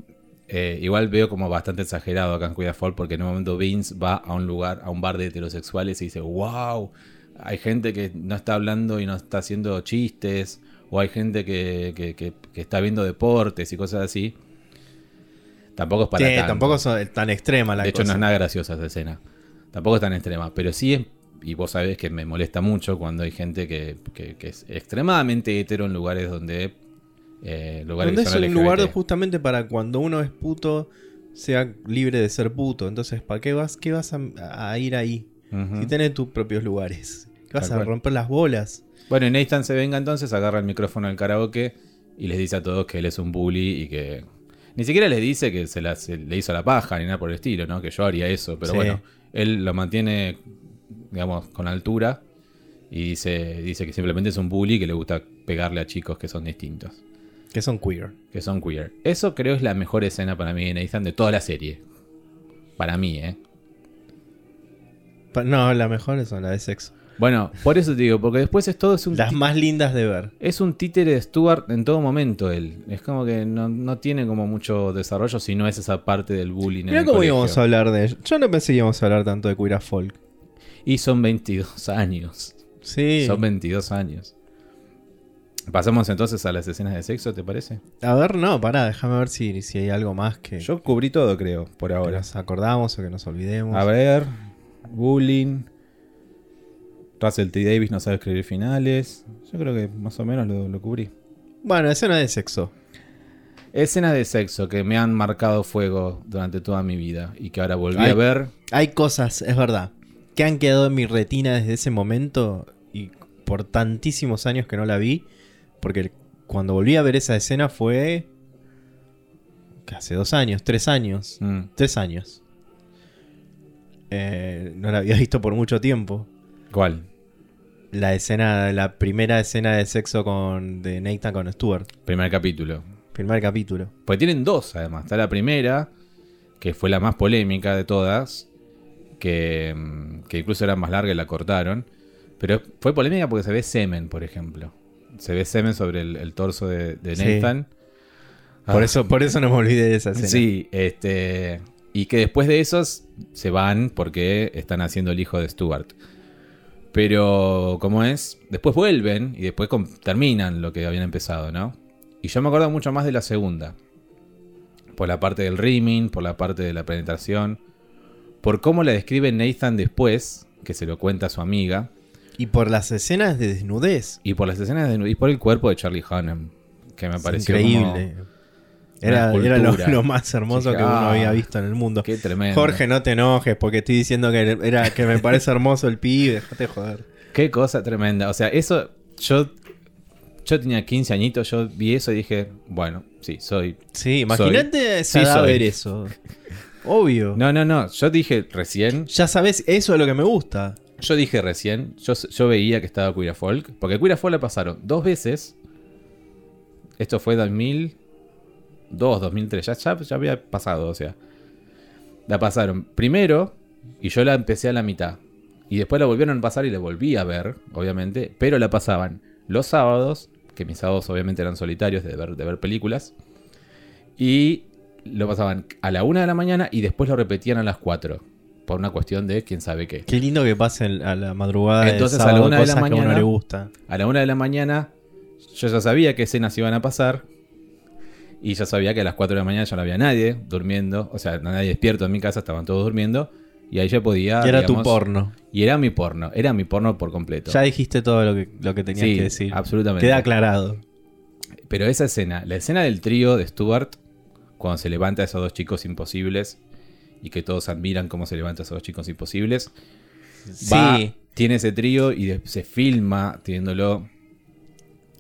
eh, igual veo como bastante exagerado acá en Cuida Fall, porque en un momento Vince va a un lugar, a un bar de heterosexuales y dice, wow, hay gente que no está hablando y no está haciendo chistes, o hay gente que, que- que- que está viendo deportes y cosas así. Tampoco es para Sí, tanto. tampoco son tan extrema la De hecho, no es nada graciosa esa escena. Tampoco es tan extrema. Pero sí, es- y vos sabés que me molesta mucho cuando hay gente que, que- que es extremadamente hetero en lugares donde. Eh, lugares Donde es un lugar justamente para cuando uno es puto sea libre de ser puto. Entonces, ¿para qué vas, qué vas a, a ir ahí? Si tenés tus propios lugares. ¿Qué vas Tal a cual. romper las bolas? Bueno, y Nathan se venga entonces, agarra el micrófono del karaoke y les dice a todos que él es un bully y que. Ni siquiera les dice que se, la- se le hizo la paja ni nada por el estilo, ¿no? Que yo haría eso. Pero Sí. bueno, él lo mantiene, digamos, con altura Y dice, dice que simplemente es un bully que le gusta pegarle a chicos que son distintos. Que son queer. Que son queer. Eso creo es la mejor escena para mí de Nathan de toda la serie. Para mí, ¿eh? No, las mejores son las de sexo. Bueno, por eso te digo, porque después es todo es un, Las más lindas de ver. es un títere de Stuart en todo momento él. Es como que no, no tiene como mucho desarrollo si no es esa parte del bullying. en Mira cómo colegio. íbamos a hablar de. Yo no pensé que íbamos a hablar tanto de queer folk. Y son 22 años. Sí. Son 22 años. Pasamos entonces a las escenas de sexo, ¿te parece? A ver, no, pará, déjame ver si, si hay algo más que, Yo cubrí todo, creo, por que ahora. nos acordamos o que nos olvidemos. A ver, bullying. Russell T. Davis no sabe escribir finales. Yo creo que más o menos lo, lo cubrí. Bueno, escena de sexo. Escenas de sexo que me han marcado fuego durante toda mi vida y que ahora volví a ver. Hay cosas, es verdad, que han quedado en mi retina desde ese momento y por tantísimos años que no la vi. Porque cuando volví a ver esa escena fue. hace dos años, tres años. Mm, Tres años. Eh, no la había visto por mucho tiempo. ¿Cuál? La escena, la primera escena de sexo con de Nathan con Stuart. Primer capítulo. Primer capítulo. Pues tienen dos, además. Está la primera, que fue la más polémica de todas, que, que incluso era más larga y la cortaron. Pero fue polémica porque se ve semen, por ejemplo. Se ve semen sobre el, el torso de, de Sí. Nathan. Por Ah, eso, por eso no me olvidé de esa escena. Sí, este. Y que después de esos se van porque están haciendo el hijo de Stuart. Pero, como es, después vuelven y después terminan lo que habían empezado, ¿no? Y yo me acuerdo mucho más de la segunda. Por la parte del rimming, por la parte de la penetración, por cómo la describe Nathan después, que se lo cuenta a su amiga, Y por las escenas de desnudez. y por las escenas de y por el cuerpo de Charlie Hunnam, que me Es pareció increíble. como- Era, era lo, más hermoso que uno ah, había visto en el mundo. Qué tremendo. Jorge, no te enojes porque estoy diciendo que era que me parece hermoso el pibe. Déjate joder. Qué cosa tremenda. O sea, eso. Yo. Yo tenía 15 añitos, yo vi eso y dije, bueno, sí, soy. Sí, imagínate Sí, ver eso. Obvio. No, no, no. Yo dije recién. Ya sabes, eso es lo que me gusta. Yo dije recién. Yo, yo veía que estaba Queer Folk. Porque Queer Folk la pasaron dos veces. Esto fue 2002, 2003. Ya, ya, ya había pasado, o sea. La pasaron primero y yo la empecé a la mitad. Y después la volvieron a pasar y la volví a ver, obviamente. Pero la pasaban los sábados, que mis sábados obviamente eran solitarios de ver, de ver películas. Y lo pasaban a la una de la mañana y después lo repetían a las 4. Por una cuestión de quién sabe qué. Qué lindo que pasen a la madrugada. Entonces, a la una de la cosas que a uno mañana- le gusta. A la una de la mañana yo ya sabía qué escenas iban a pasar. Y ya sabía que a las 4 de la mañana ya no había nadie durmiendo. O sea, nadie despierto en mi casa, estaban todos durmiendo. Y ahí ya podía. y era tu porno. Y era mi porno. Era mi porno por completo. Ya dijiste todo lo que, lo que tenías Sí, que decir. absolutamente. Queda aclarado. Pero esa escena, la escena del trío de Stuart, cuando se levanta a esos dos chicos imposibles. Y que todos admiran cómo se levanta a esos dos chicos imposibles. va, Sí. tiene ese trío y se filma teniéndolo.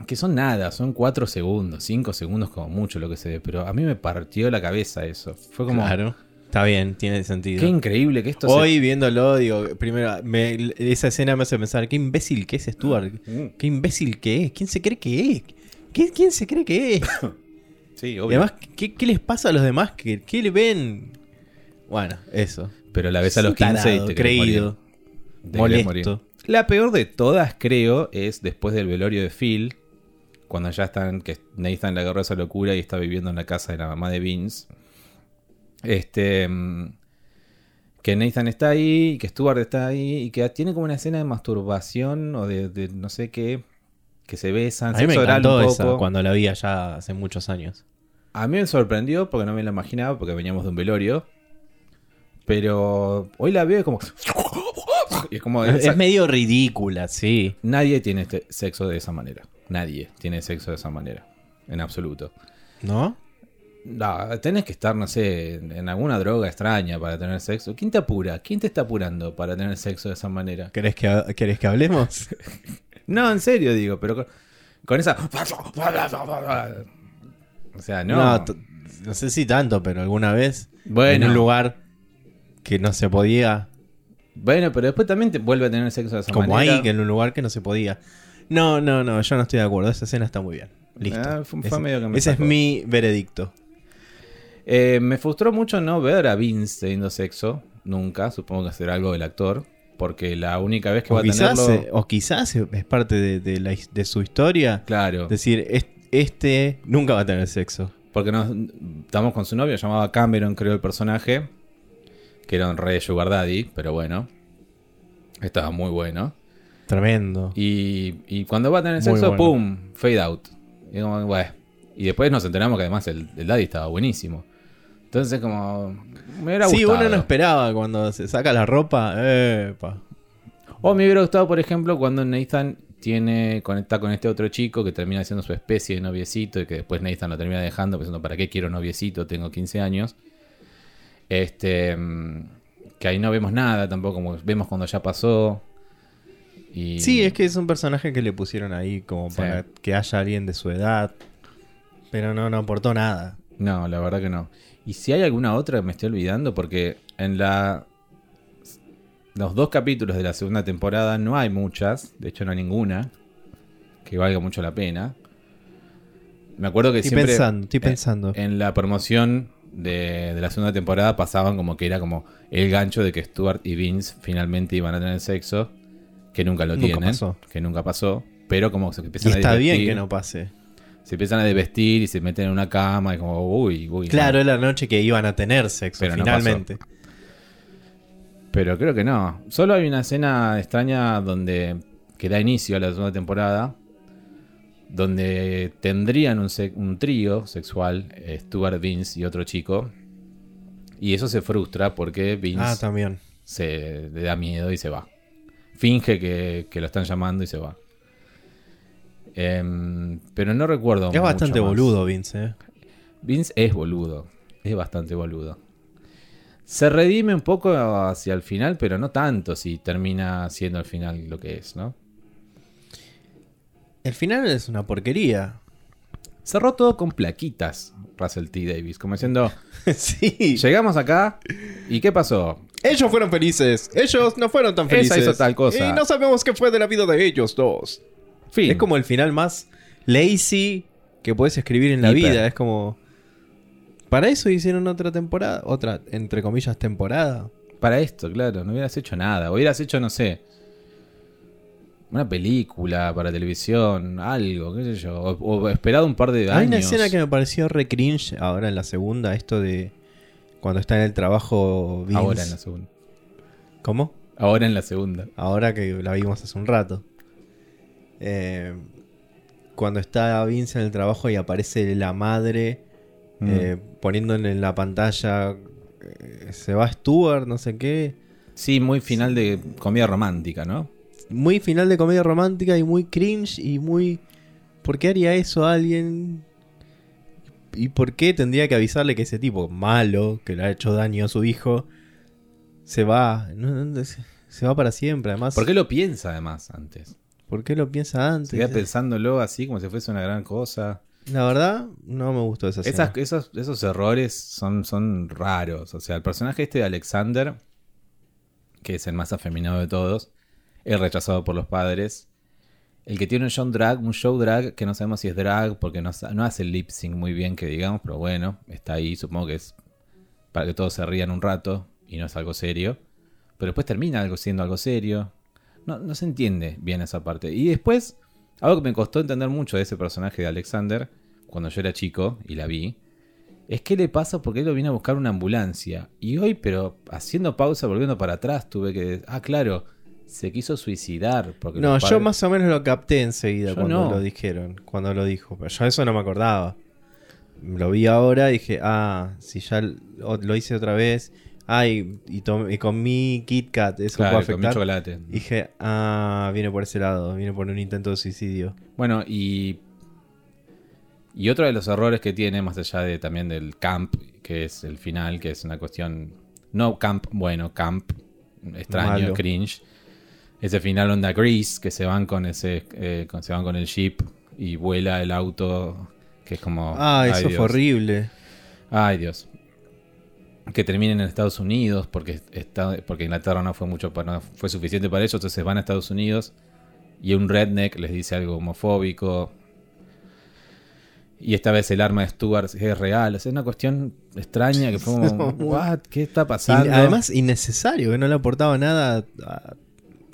Que son nada, son 4 segundos, 5 segundos como mucho lo que se ve. Pero a mí me partió la cabeza eso. Fue como. Claro. Está bien, tiene sentido. Qué increíble que esto se- Hoy viéndolo, digo, primero, me- esa escena me hace pensar, qué imbécil que es Stuart. Mm, Qué imbécil que es. ¿Quién se cree que es? ¿Qué- ¿Quién se cree que es? Sí, Y además, ¿qué, qué les pasa a los demás? ¿Qué, qué le ven? Bueno, eso. pero la ves a los 15 y te creído, morir. Te querés morir. molesto. La peor de todas, creo, es después del velorio de Phil. Cuando ya están, que Nathan le agarró esa locura y está viviendo en la casa de la mamá de Vince. Este. mm, Que Nathan está ahí, que Stuart está ahí, y que tiene como una escena de masturbación o de, de no sé qué. Que se besan, A mí me encantó un esa poco. cuando la vi allá hace muchos años. A mí me sorprendió porque no me la imaginaba, porque veníamos de un velorio. Pero hoy la veo y como. Y es como. Es, esa- es medio ridícula, sí. Nadie tiene este sexo de esa manera. Nadie tiene sexo de esa manera. En absoluto. ¿No? No, tenés que estar, no sé, en alguna droga extraña para tener sexo. ¿Quién te apura? ¿Quién te está apurando para tener sexo de esa manera? ¿Querés que, ¿querés que hablemos? No, en serio digo, pero con, con esa... O sea, no. No, sé si tanto, pero alguna vez en bueno, un lugar que no se podía Bueno, pero después también te vuelve a tener sexo de esa Como manera. ahí, que en un lugar que no se podía. No, no, no, yo no estoy de acuerdo. Esa escena está muy bien. Listo. Ah, fue- fue ese medio que me ese es mi veredicto. Eh, me frustró mucho no ver a Vince teniendo sexo. Nunca. Supongo que será algo del actor. Porque la única vez que O va a tenerlo. o quizás es parte de, de la de su historia. Claro. Es decir, es- este nunca va a tener sexo. Porque nos, estamos con su novio, llamaba Cameron, creo el personaje. Que era un rey Sugar Daddy, pero bueno. Estaba muy bueno. Tremendo. Y, y cuando va a tener sexo, bueno. ¡pum! Fade out. Y, y después nos enteramos que además el, el Daddy estaba buenísimo. Entonces, como. Me hubiera Sí, gustado. uno no esperaba cuando se saca la ropa. Epa. O me hubiera gustado, por ejemplo, cuando Nathan tiene conecta con este otro chico que termina siendo su especie de noviecito y que después Nathan lo termina dejando pensando, ¿para qué quiero noviecito? Tengo 15 años. Este. mm, Que ahí no vemos nada tampoco, como vemos cuando ya pasó. Y... Sí, es que es un personaje que le pusieron ahí como Sí. para que haya alguien de su edad. Pero no, no aportó nada. No, la verdad que no. Y si hay alguna otra me estoy olvidando, porque en la. Los dos capítulos de la segunda temporada no hay muchas, de hecho no hay ninguna que valga mucho la pena. Me acuerdo que Estoy siempre pensando, estoy pensando. en la promoción de, de la segunda temporada pasaban como que era como el gancho de que Stuart y Vince finalmente iban a tener sexo, que nunca lo Nunca tienen, pasó. que nunca pasó, pero como se Y empiezan a está bien que no pase. se empiezan a desvestir y se meten en una cama y como uy, uy. Claro, es la noche que iban a tener sexo, Pero no finalmente. Pero creo que no. Solo hay una escena extraña donde que da inicio a la segunda temporada. Donde tendrían un, un trío sexual, eh, Stuart, Vince y otro chico. Y eso se frustra porque Vince ah, también. se le da miedo y se va. Finge que, que lo están llamando y se va. Em, pero no recuerdo. Es bastante más. boludo, Vince. ¿eh? Vince es boludo. Es bastante boludo. Se redime un poco hacia el final, pero no tanto si termina siendo al final lo que es, ¿no? El final es una porquería. Cerró todo con plaquitas, Russell T. Davis, como diciendo, sí. llegamos acá y ¿qué pasó? Ellos fueron felices. Ellos no fueron tan Esa felices. hizo tal cosa. Y no sabemos qué fue de la vida de ellos dos. Fin. Es como el final más lazy que puedes escribir en la Hiper. vida. Es como. Para eso hicieron otra temporada. Otra, entre comillas, temporada. Para esto, claro, no hubieras hecho nada. Hubieras hecho, no sé, una película para televisión, algo, qué sé yo. O, o esperado un par de años. Hay una escena que me pareció re cringe ahora en la segunda. Esto de. Cuando está en el trabajo Vince. Ahora en la segunda. ¿Cómo? Ahora en la segunda. Ahora que la vimos hace un rato. Eh, cuando está Vince en el trabajo y aparece la madre Mm. eh, poniéndole en la pantalla. eh, se va Stuart, no sé qué. Sí, muy final de comedia romántica, ¿no? Muy final de comedia romántica y muy cringe y muy. ¿Por qué haría eso a alguien? ¿Y por qué tendría que avisarle que ese tipo malo, que le ha hecho daño a su hijo, se va? No, no, se- se va para siempre, además. ¿Por qué lo piensa además antes? ¿Por qué lo piensa antes? Se queda pensándolo así como si fuese una gran cosa. La verdad, no me gustó esa escena. Esas, esos, esos errores son, son raros. O sea, el personaje este de Alexander, que es el más afeminado de todos, es rechazado por los padres. El que tiene un show drag, un show drag que no sabemos si es drag porque no, no hace el lip sync muy bien, que digamos, pero bueno, está ahí. Supongo que es para que todos se rían un rato y no es algo serio. Pero después termina algo siendo algo serio. No, no se entiende bien esa parte. Y después, algo que me costó entender mucho de ese personaje de Alexander, cuando yo era chico y la vi, es qué le pasa porque él lo viene a buscar una ambulancia. Y hoy, pero haciendo pausa, volviendo para atrás, tuve que... Ah, claro, se quiso suicidar. Porque No, yo más o menos lo capté enseguida Yo cuando no. lo dijeron, cuando lo dijo. Pero yo eso no me acordaba. Lo vi ahora y dije, ah, si ya lo hice otra vez. Ay, y, tom- y comí Kit Kat, eso Claro, puede comí afectar. chocolate. Y dije, ah, viene por ese lado, viene por un intento de suicidio. Bueno, y. Y otro de los errores que tiene, más allá de también del camp, que es el final, que es una cuestión. No camp, bueno, camp, extraño, Malo. cringe. Ese final onda Grease, que se van con ese. eh, con- se van con el jeep y vuela el auto. Que es como. Ah, eso fue horrible. Ay, Dios. Que terminen en Estados Unidos porque está, porque Inglaterra no fue mucho para, no fue suficiente para ellos, entonces van a Estados Unidos y un redneck les dice algo homofóbico. Y esta vez el arma de Stuart es real. O sea, es una cuestión extraña que fue como, ¿What? ¿Qué está pasando? Y además, innecesario, que no le aportaba nada a,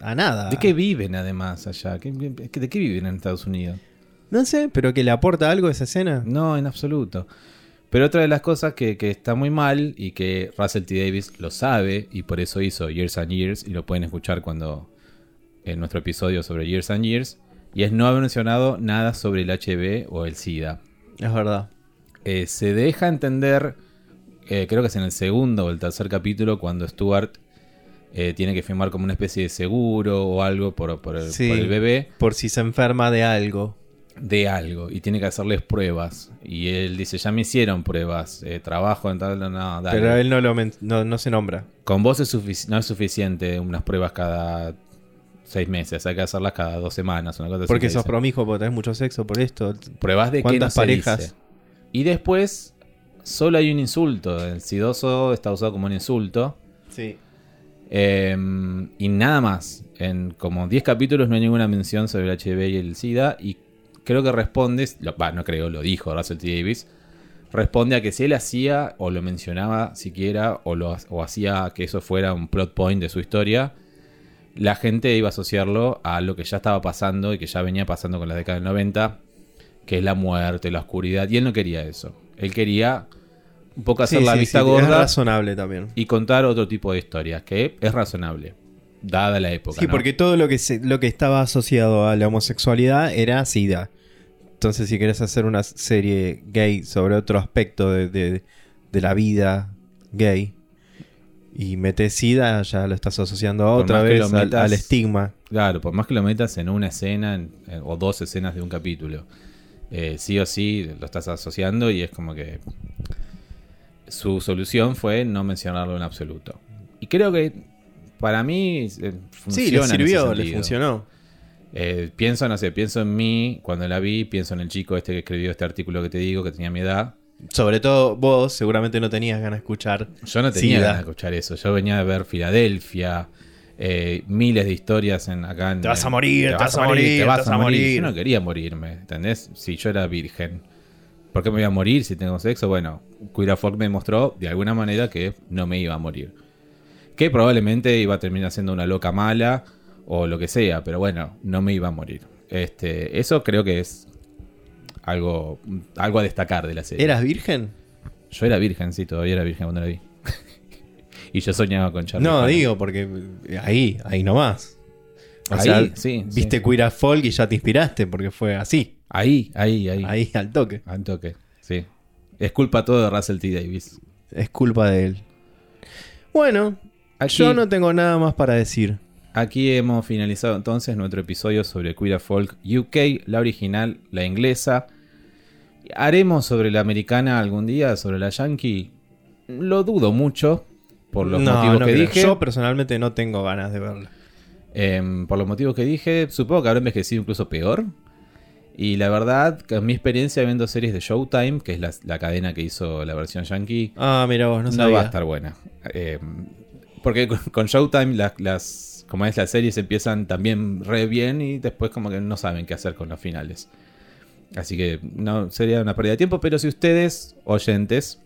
a nada. ¿De qué viven además allá? ¿Qué- qué- ¿De qué viven en Estados Unidos? No sé, pero que le aporta algo esa escena. No, en absoluto. Pero otra de las cosas que, que está muy mal y que Russell T. Davis lo sabe y por eso hizo Years and Years y lo pueden escuchar cuando en nuestro episodio sobre Years and Years y es no haber mencionado nada sobre el HIV o el SIDA. Es verdad. Eh, se deja entender, eh, creo que es en el segundo o el tercer capítulo, cuando Stuart eh, tiene que firmar como una especie de seguro o algo por, por el, Sí. por el bebé Por si se enferma de algo. De algo y tiene que hacerles pruebas. Y él dice, ya me hicieron pruebas, eh, trabajo en tal, no, dale. Pero él no, lo no, no se nombra. Con vos es no es suficiente unas pruebas cada seis meses, hay que hacerlas cada dos semanas. Una cosa así Porque que sos promiscuo, porque tenés mucho sexo por esto. Pruebas de que no ¿Cuántas se parejas? dice. Y después, solo hay un insulto. El sidoso está usado como un insulto. Sí. Eh, y nada más. En como 10 capítulos no hay ninguna mención sobre el HIV y el SIDA. Y creo que responde, lo- no creo, lo dijo Russell T. Davis. Responde a que si él hacía o lo mencionaba siquiera o, lo, o hacía que eso fuera un plot point de su historia, la gente iba a asociarlo a lo que ya estaba pasando y que ya venía pasando con la década del 90, que es la muerte, la oscuridad. Y él no quería eso. Él quería un poco hacer Sí, la sí, vista sí, Es gorda razonable también. y contar otro tipo de historias, que es razonable, dada la época. Sí, ¿no? porque todo lo que, se- lo que estaba asociado a la homosexualidad era SIDA. Entonces, si querés hacer una serie gay sobre otro aspecto de, de- de la vida gay y metes SIDA, ya lo estás asociando Por otra vez al, estigma. Claro, por más que lo metas en una escena en- en- o dos escenas de un capítulo, eh, sí o sí lo estás asociando y es como que su solución fue no mencionarlo en absoluto. Y creo que para mí eh, funciona. Sí, le sirvió, le funcionó. Eh, pienso, no sé, pienso en mí cuando la vi, pienso en el chico este que escribió este artículo que te digo, que tenía mi edad. Sobre todo vos, seguramente no tenías ganas de escuchar. Yo no tenía Sida. ganas de escuchar eso. Yo venía de ver Filadelfia, eh, miles de historias en acá. en- Te vas a morir, te vas a morir, te vas a morir. Yo no quería morirme, ¿entendés? Si yo era virgen. ¿Por qué me voy a morir si tengo sexo? Bueno, Queer Folk me mostró de alguna manera que no me iba a morir. Que probablemente iba a terminar siendo una loca mala o lo que sea, pero bueno, no me iba a morir. Este, eso creo que es algo, algo a destacar de la serie. ¿Eras virgen? Yo era virgen, sí, todavía era virgen cuando la vi. y yo soñaba con Charlie. No, digo, porque ahí, ahí nomás. O Ahí, sea, sí, viste sí. Queer as Folk y ya te inspiraste, porque fue así. Ahí, ahí, ahí. Ahí al toque. Al toque, sí. Es culpa todo de Russell T. Davis. Es culpa de él. Bueno, Aquí, yo no tengo nada más para decir. Aquí hemos finalizado entonces nuestro episodio sobre Queer Folk UK, la original, la inglesa. ¿Haremos sobre la americana algún día, sobre la yankee? Lo dudo mucho, por los No, motivos no que creo. dije. Yo personalmente no tengo ganas de verla. Em, por los motivos que dije, supongo que habrá envejecido incluso peor. Y la verdad, que mi experiencia viendo series de Showtime, que es la, la cadena que hizo la versión yankee, Ah, mira vos, no no, va a estar buena. Em, porque con, con Showtime las, las, como es, las series empiezan también re bien y después como que no saben qué hacer con los finales. Así que no sería una pérdida de tiempo, pero si ustedes, oyentes,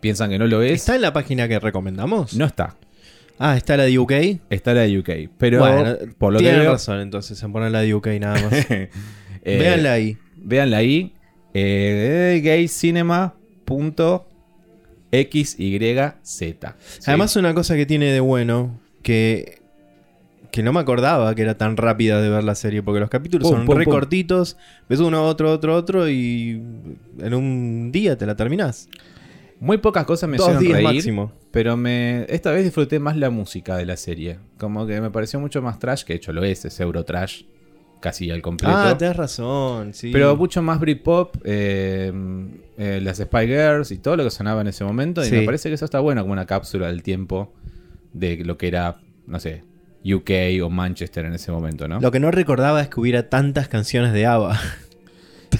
piensan que no lo es, ¿Está en la página que recomendamos? no está. Ah, está la de UK. Está la de UK. Pero bueno, por lo que tienen veo, razón entonces en poner la de UK nada más. Eh, Véanla ahí. Véanla ahí. Eh, gaycinema.xyz. Sí. Además, una cosa que tiene de bueno, que, que no me acordaba que era tan rápida de ver la serie, porque los capítulos Pum, son pum, re pum. cortitos, ves uno, otro, otro, otro, y en un día te la terminás. muy pocas cosas me Dos hicieron días reír. máximo. Pero me esta vez disfruté más la música de la serie. Como que me pareció mucho más trash, que de hecho lo es, es Eurotrash. Casi al completo. Ah, tenés razón, sí. Pero mucho más Britpop, eh, eh, las Spy Girls y todo lo que sonaba en ese momento. Y Sí. me parece que eso está bueno, como una cápsula del tiempo de lo que era, no sé, UK o Manchester en ese momento, ¿no? Lo que no recordaba es que hubiera tantas canciones de ABBA.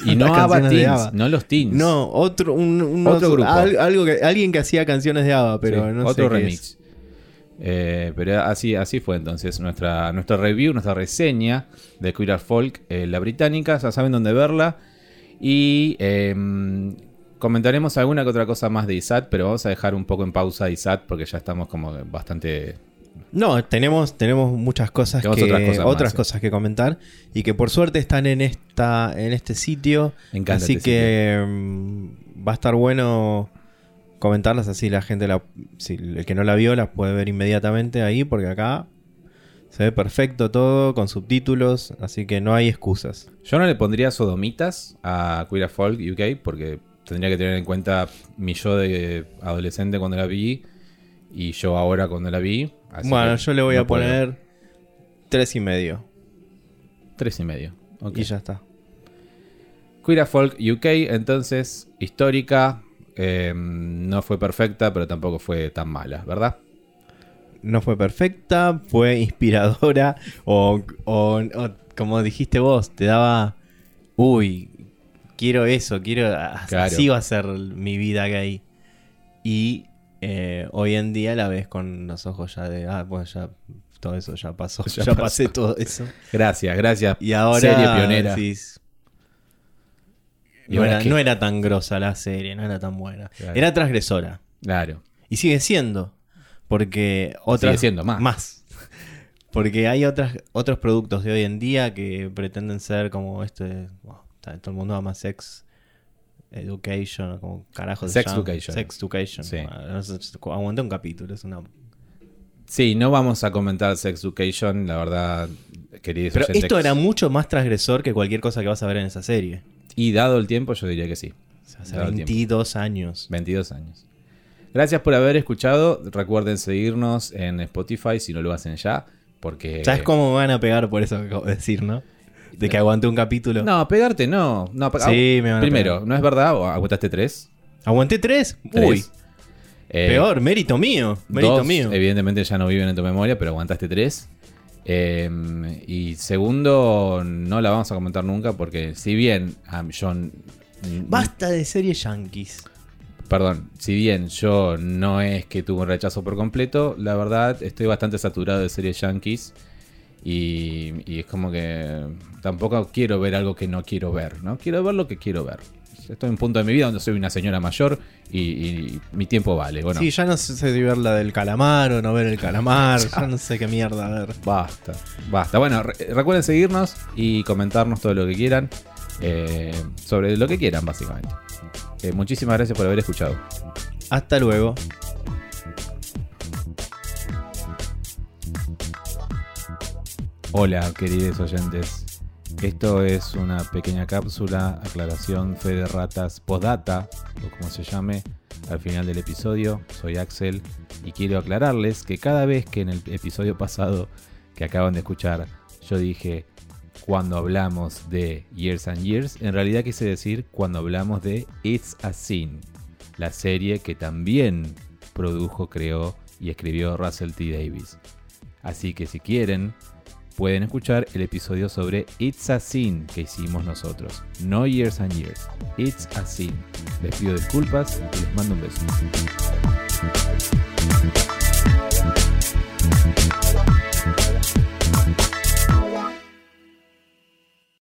Y no las ABBA canciones de Teens, ABBA. no los Teens. No, otro, un- Otro grupo. al- algo que, alguien que hacía canciones de ABBA, pero Sí, no otro sé qué remix. es. Eh, pero así, así fue entonces nuestra, nuestra review, nuestra reseña de Queer Folk, eh, la británica, ya saben dónde verla. Y eh, comentaremos alguna que otra cosa más de ISAT, pero vamos a dejar un poco en pausa ISAT porque ya estamos como bastante... No, tenemos, tenemos muchas cosas Tenemos que, otras cosas otras más, sí. cosas que comentar y que por suerte están en esta en este sitio. Así este que mm, va a estar bueno comentarlas así la gente la, si el que no la vio la puede ver inmediatamente ahí porque acá se ve perfecto todo con subtítulos, así que no hay excusas. Yo no le pondría sodomitas a Queer Folk UK porque tendría que tener en cuenta mi yo de adolescente cuando la vi y yo ahora cuando la vi. Así bueno, yo le voy no a puedo. poner tres y medio Tres y medio. ok. y ya está. Queer Folk UK, entonces, histórica. eh, no fue perfecta, pero tampoco fue tan mala, ¿verdad? no fue perfecta, fue inspiradora o, o- o como dijiste vos, te daba, uy, quiero eso, quiero, a- Claro. así va a ser mi vida gay. Y eh, hoy en día la ves con los ojos ya de, ah, bueno, ya todo eso ya pasó, Ya pasé todo eso. Gracias, gracias. Y ahora Serie pionera. decís, ¿Y no, era, no era tan grosa la serie, no era tan buena. Claro. Era transgresora. Claro. Y sigue siendo. Porque otras. Sigue siendo más. Porque hay otras, otros productos de hoy en día que pretenden ser como este. está- todo el mundo ama sex education, como carajo se Sex education. Sex education. Sí. Aguanté un capítulo, es una. Sí, no vamos a comentar Sex Education, la verdad, queridos Pero oyentes. esto era mucho más transgresor que cualquier cosa que vas a ver en esa serie. Y dado el tiempo, yo diría que sí. O sea, hace Dado el tiempo. 22 años. 22 años. Gracias por haber escuchado. Recuerden seguirnos en Spotify si no lo hacen ya. Porque. ¿Sabes cómo me van a pegar por eso que acabo de decir, no? De que aguanté un capítulo. No, pegarte no. no Sí, me van a Primero, pegar. ¿no es verdad? ¿O aguantaste tres? ¿Aguanté tres? Tres. Uy, Eh, peor, mérito mío. Mérito dos, mío. Evidentemente ya no viven en tu memoria, pero aguantaste tres. Eh, y segundo, no la vamos a comentar nunca porque si bien ah, yo... n- Basta de series yankees. Perdón, si bien yo no es que tuve un rechazo por completo, la verdad estoy bastante saturado de series yankees y, y es como que tampoco quiero ver algo que no quiero ver, ¿no? Quiero ver lo que quiero ver. Estoy en un punto de mi vida donde soy una señora mayor y, y mi tiempo vale. Bueno, Sí, ya no sé si ver la del calamar o no ver el calamar. ya no sé qué mierda ver. basta, basta. Bueno, re- recuerden seguirnos y comentarnos todo lo que quieran eh, sobre lo que quieran, básicamente. Eh, muchísimas gracias por haber escuchado. Hasta luego. Hola, queridos oyentes. Esto es una pequeña cápsula, aclaración, fe de ratas, podata, o como se llame, al final del episodio. Soy Axel y quiero aclararles que cada vez que en el episodio pasado que acaban de escuchar yo dije cuando hablamos de Years and Years, en realidad quise decir cuando hablamos de It's a Sin, la serie que también produjo, creó y escribió Russell T. Davis. Así que si quieren, pueden escuchar el episodio sobre It's a Sin que hicimos nosotros. No Years and Years. It's a Sin. Les pido disculpas y les mando un beso.